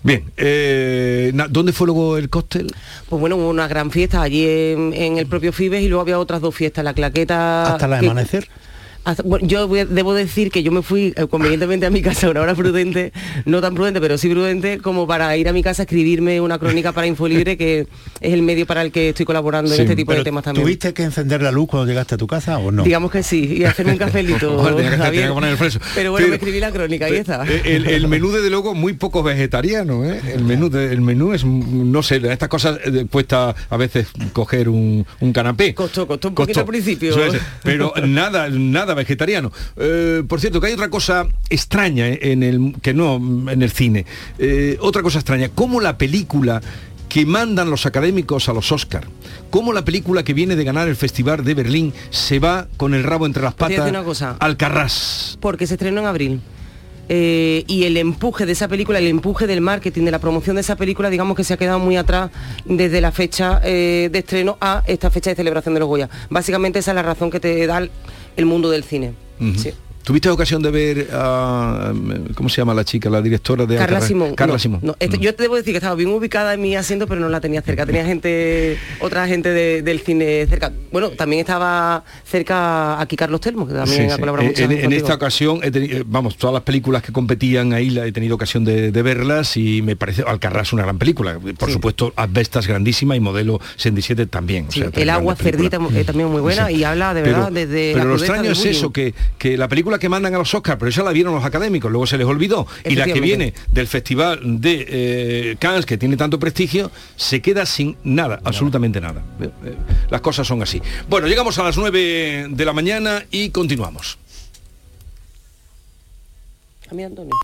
[SPEAKER 1] Bien, eh, ¿dónde fue luego el cóctel?
[SPEAKER 42] Pues bueno, hubo una gran fiesta allí en, en el propio Fibes y luego había otras dos fiestas, la claqueta...
[SPEAKER 44] Hasta el
[SPEAKER 42] que-
[SPEAKER 44] amanecer.
[SPEAKER 42] Hasta- bueno, yo voy debo decir que yo me fui eh, convenientemente a mi casa a una hora prudente, no tan prudente, pero sí prudente, como para ir a mi casa a escribirme una crónica para Infolibre, que es el medio para el que estoy colaborando en este tipo de temas también.
[SPEAKER 44] ¿Tuviste que encender la luz cuando llegaste a tu casa o no?
[SPEAKER 42] Digamos que sí, y hacerme un cafelito.
[SPEAKER 1] Joder, tenía que-
[SPEAKER 42] Javier.
[SPEAKER 1] tenía que poner el fresco.
[SPEAKER 42] Pero bueno, me escribí la crónica y está.
[SPEAKER 1] El, el menú desde luego muy poco vegetariano, ¿eh? El menú, de- el menú es, no sé, estas cosas eh, cuesta a veces coger un, un canapé.
[SPEAKER 42] Costó, costó un poquito al principio.
[SPEAKER 1] Pero nada, nada vegetariano. Eh, por cierto, que hay otra cosa extraña en el que no en el cine. Eh, otra cosa extraña, como la película que mandan los académicos a los Oscar, como la película que viene de ganar el Festival de Berlín se va con el rabo entre las patas
[SPEAKER 42] una cosa.
[SPEAKER 1] al carras.
[SPEAKER 42] porque se estrenó en abril. Eh, y el empuje de esa película, el empuje del marketing, de la promoción de esa película, digamos que se ha quedado muy atrás desde la fecha eh, de estreno a esta fecha de celebración de los Goya. Básicamente esa es la razón que te da el- el mundo del cine. Sí.
[SPEAKER 1] ¿Tuviste ocasión de ver a, ¿cómo se llama la chica, la directora de
[SPEAKER 42] Carla? Simón.
[SPEAKER 1] Carla
[SPEAKER 42] no,
[SPEAKER 1] Simón.
[SPEAKER 42] no, este- Yo te debo decir que estaba bien ubicada en mi asiento, pero no la tenía cerca. Tenía gente, otra gente de- del cine cerca. Bueno, también estaba cerca aquí Carlos Telmo, que también
[SPEAKER 1] Sí,
[SPEAKER 42] ha
[SPEAKER 1] sí.
[SPEAKER 42] colaborado mucho
[SPEAKER 1] En, esta ocasión, he teni- eh, vamos, todas las películas que competían ahí la he tenido ocasión de, de verlas y me parece Alcarrás una gran película. Por
[SPEAKER 42] Sí.
[SPEAKER 1] supuesto, Asbestas grandísima y Modelo 67 también. o sea,
[SPEAKER 42] el agua cerdita eh, también muy buena y habla de
[SPEAKER 1] Pero-
[SPEAKER 42] verdad desde
[SPEAKER 1] Pero
[SPEAKER 42] la
[SPEAKER 1] lo extraño es eso, que, que la película que mandan a los Oscars, pero esa la vieron los académicos, luego se les olvidó. Y la que viene del Festival de eh, Cannes, que tiene tanto prestigio, se queda sin nada, absolutamente nada. Eh, eh, Las cosas son así. Bueno, llegamos a las 9 de la mañana y continuamos.
[SPEAKER 42] A mí, Antonio.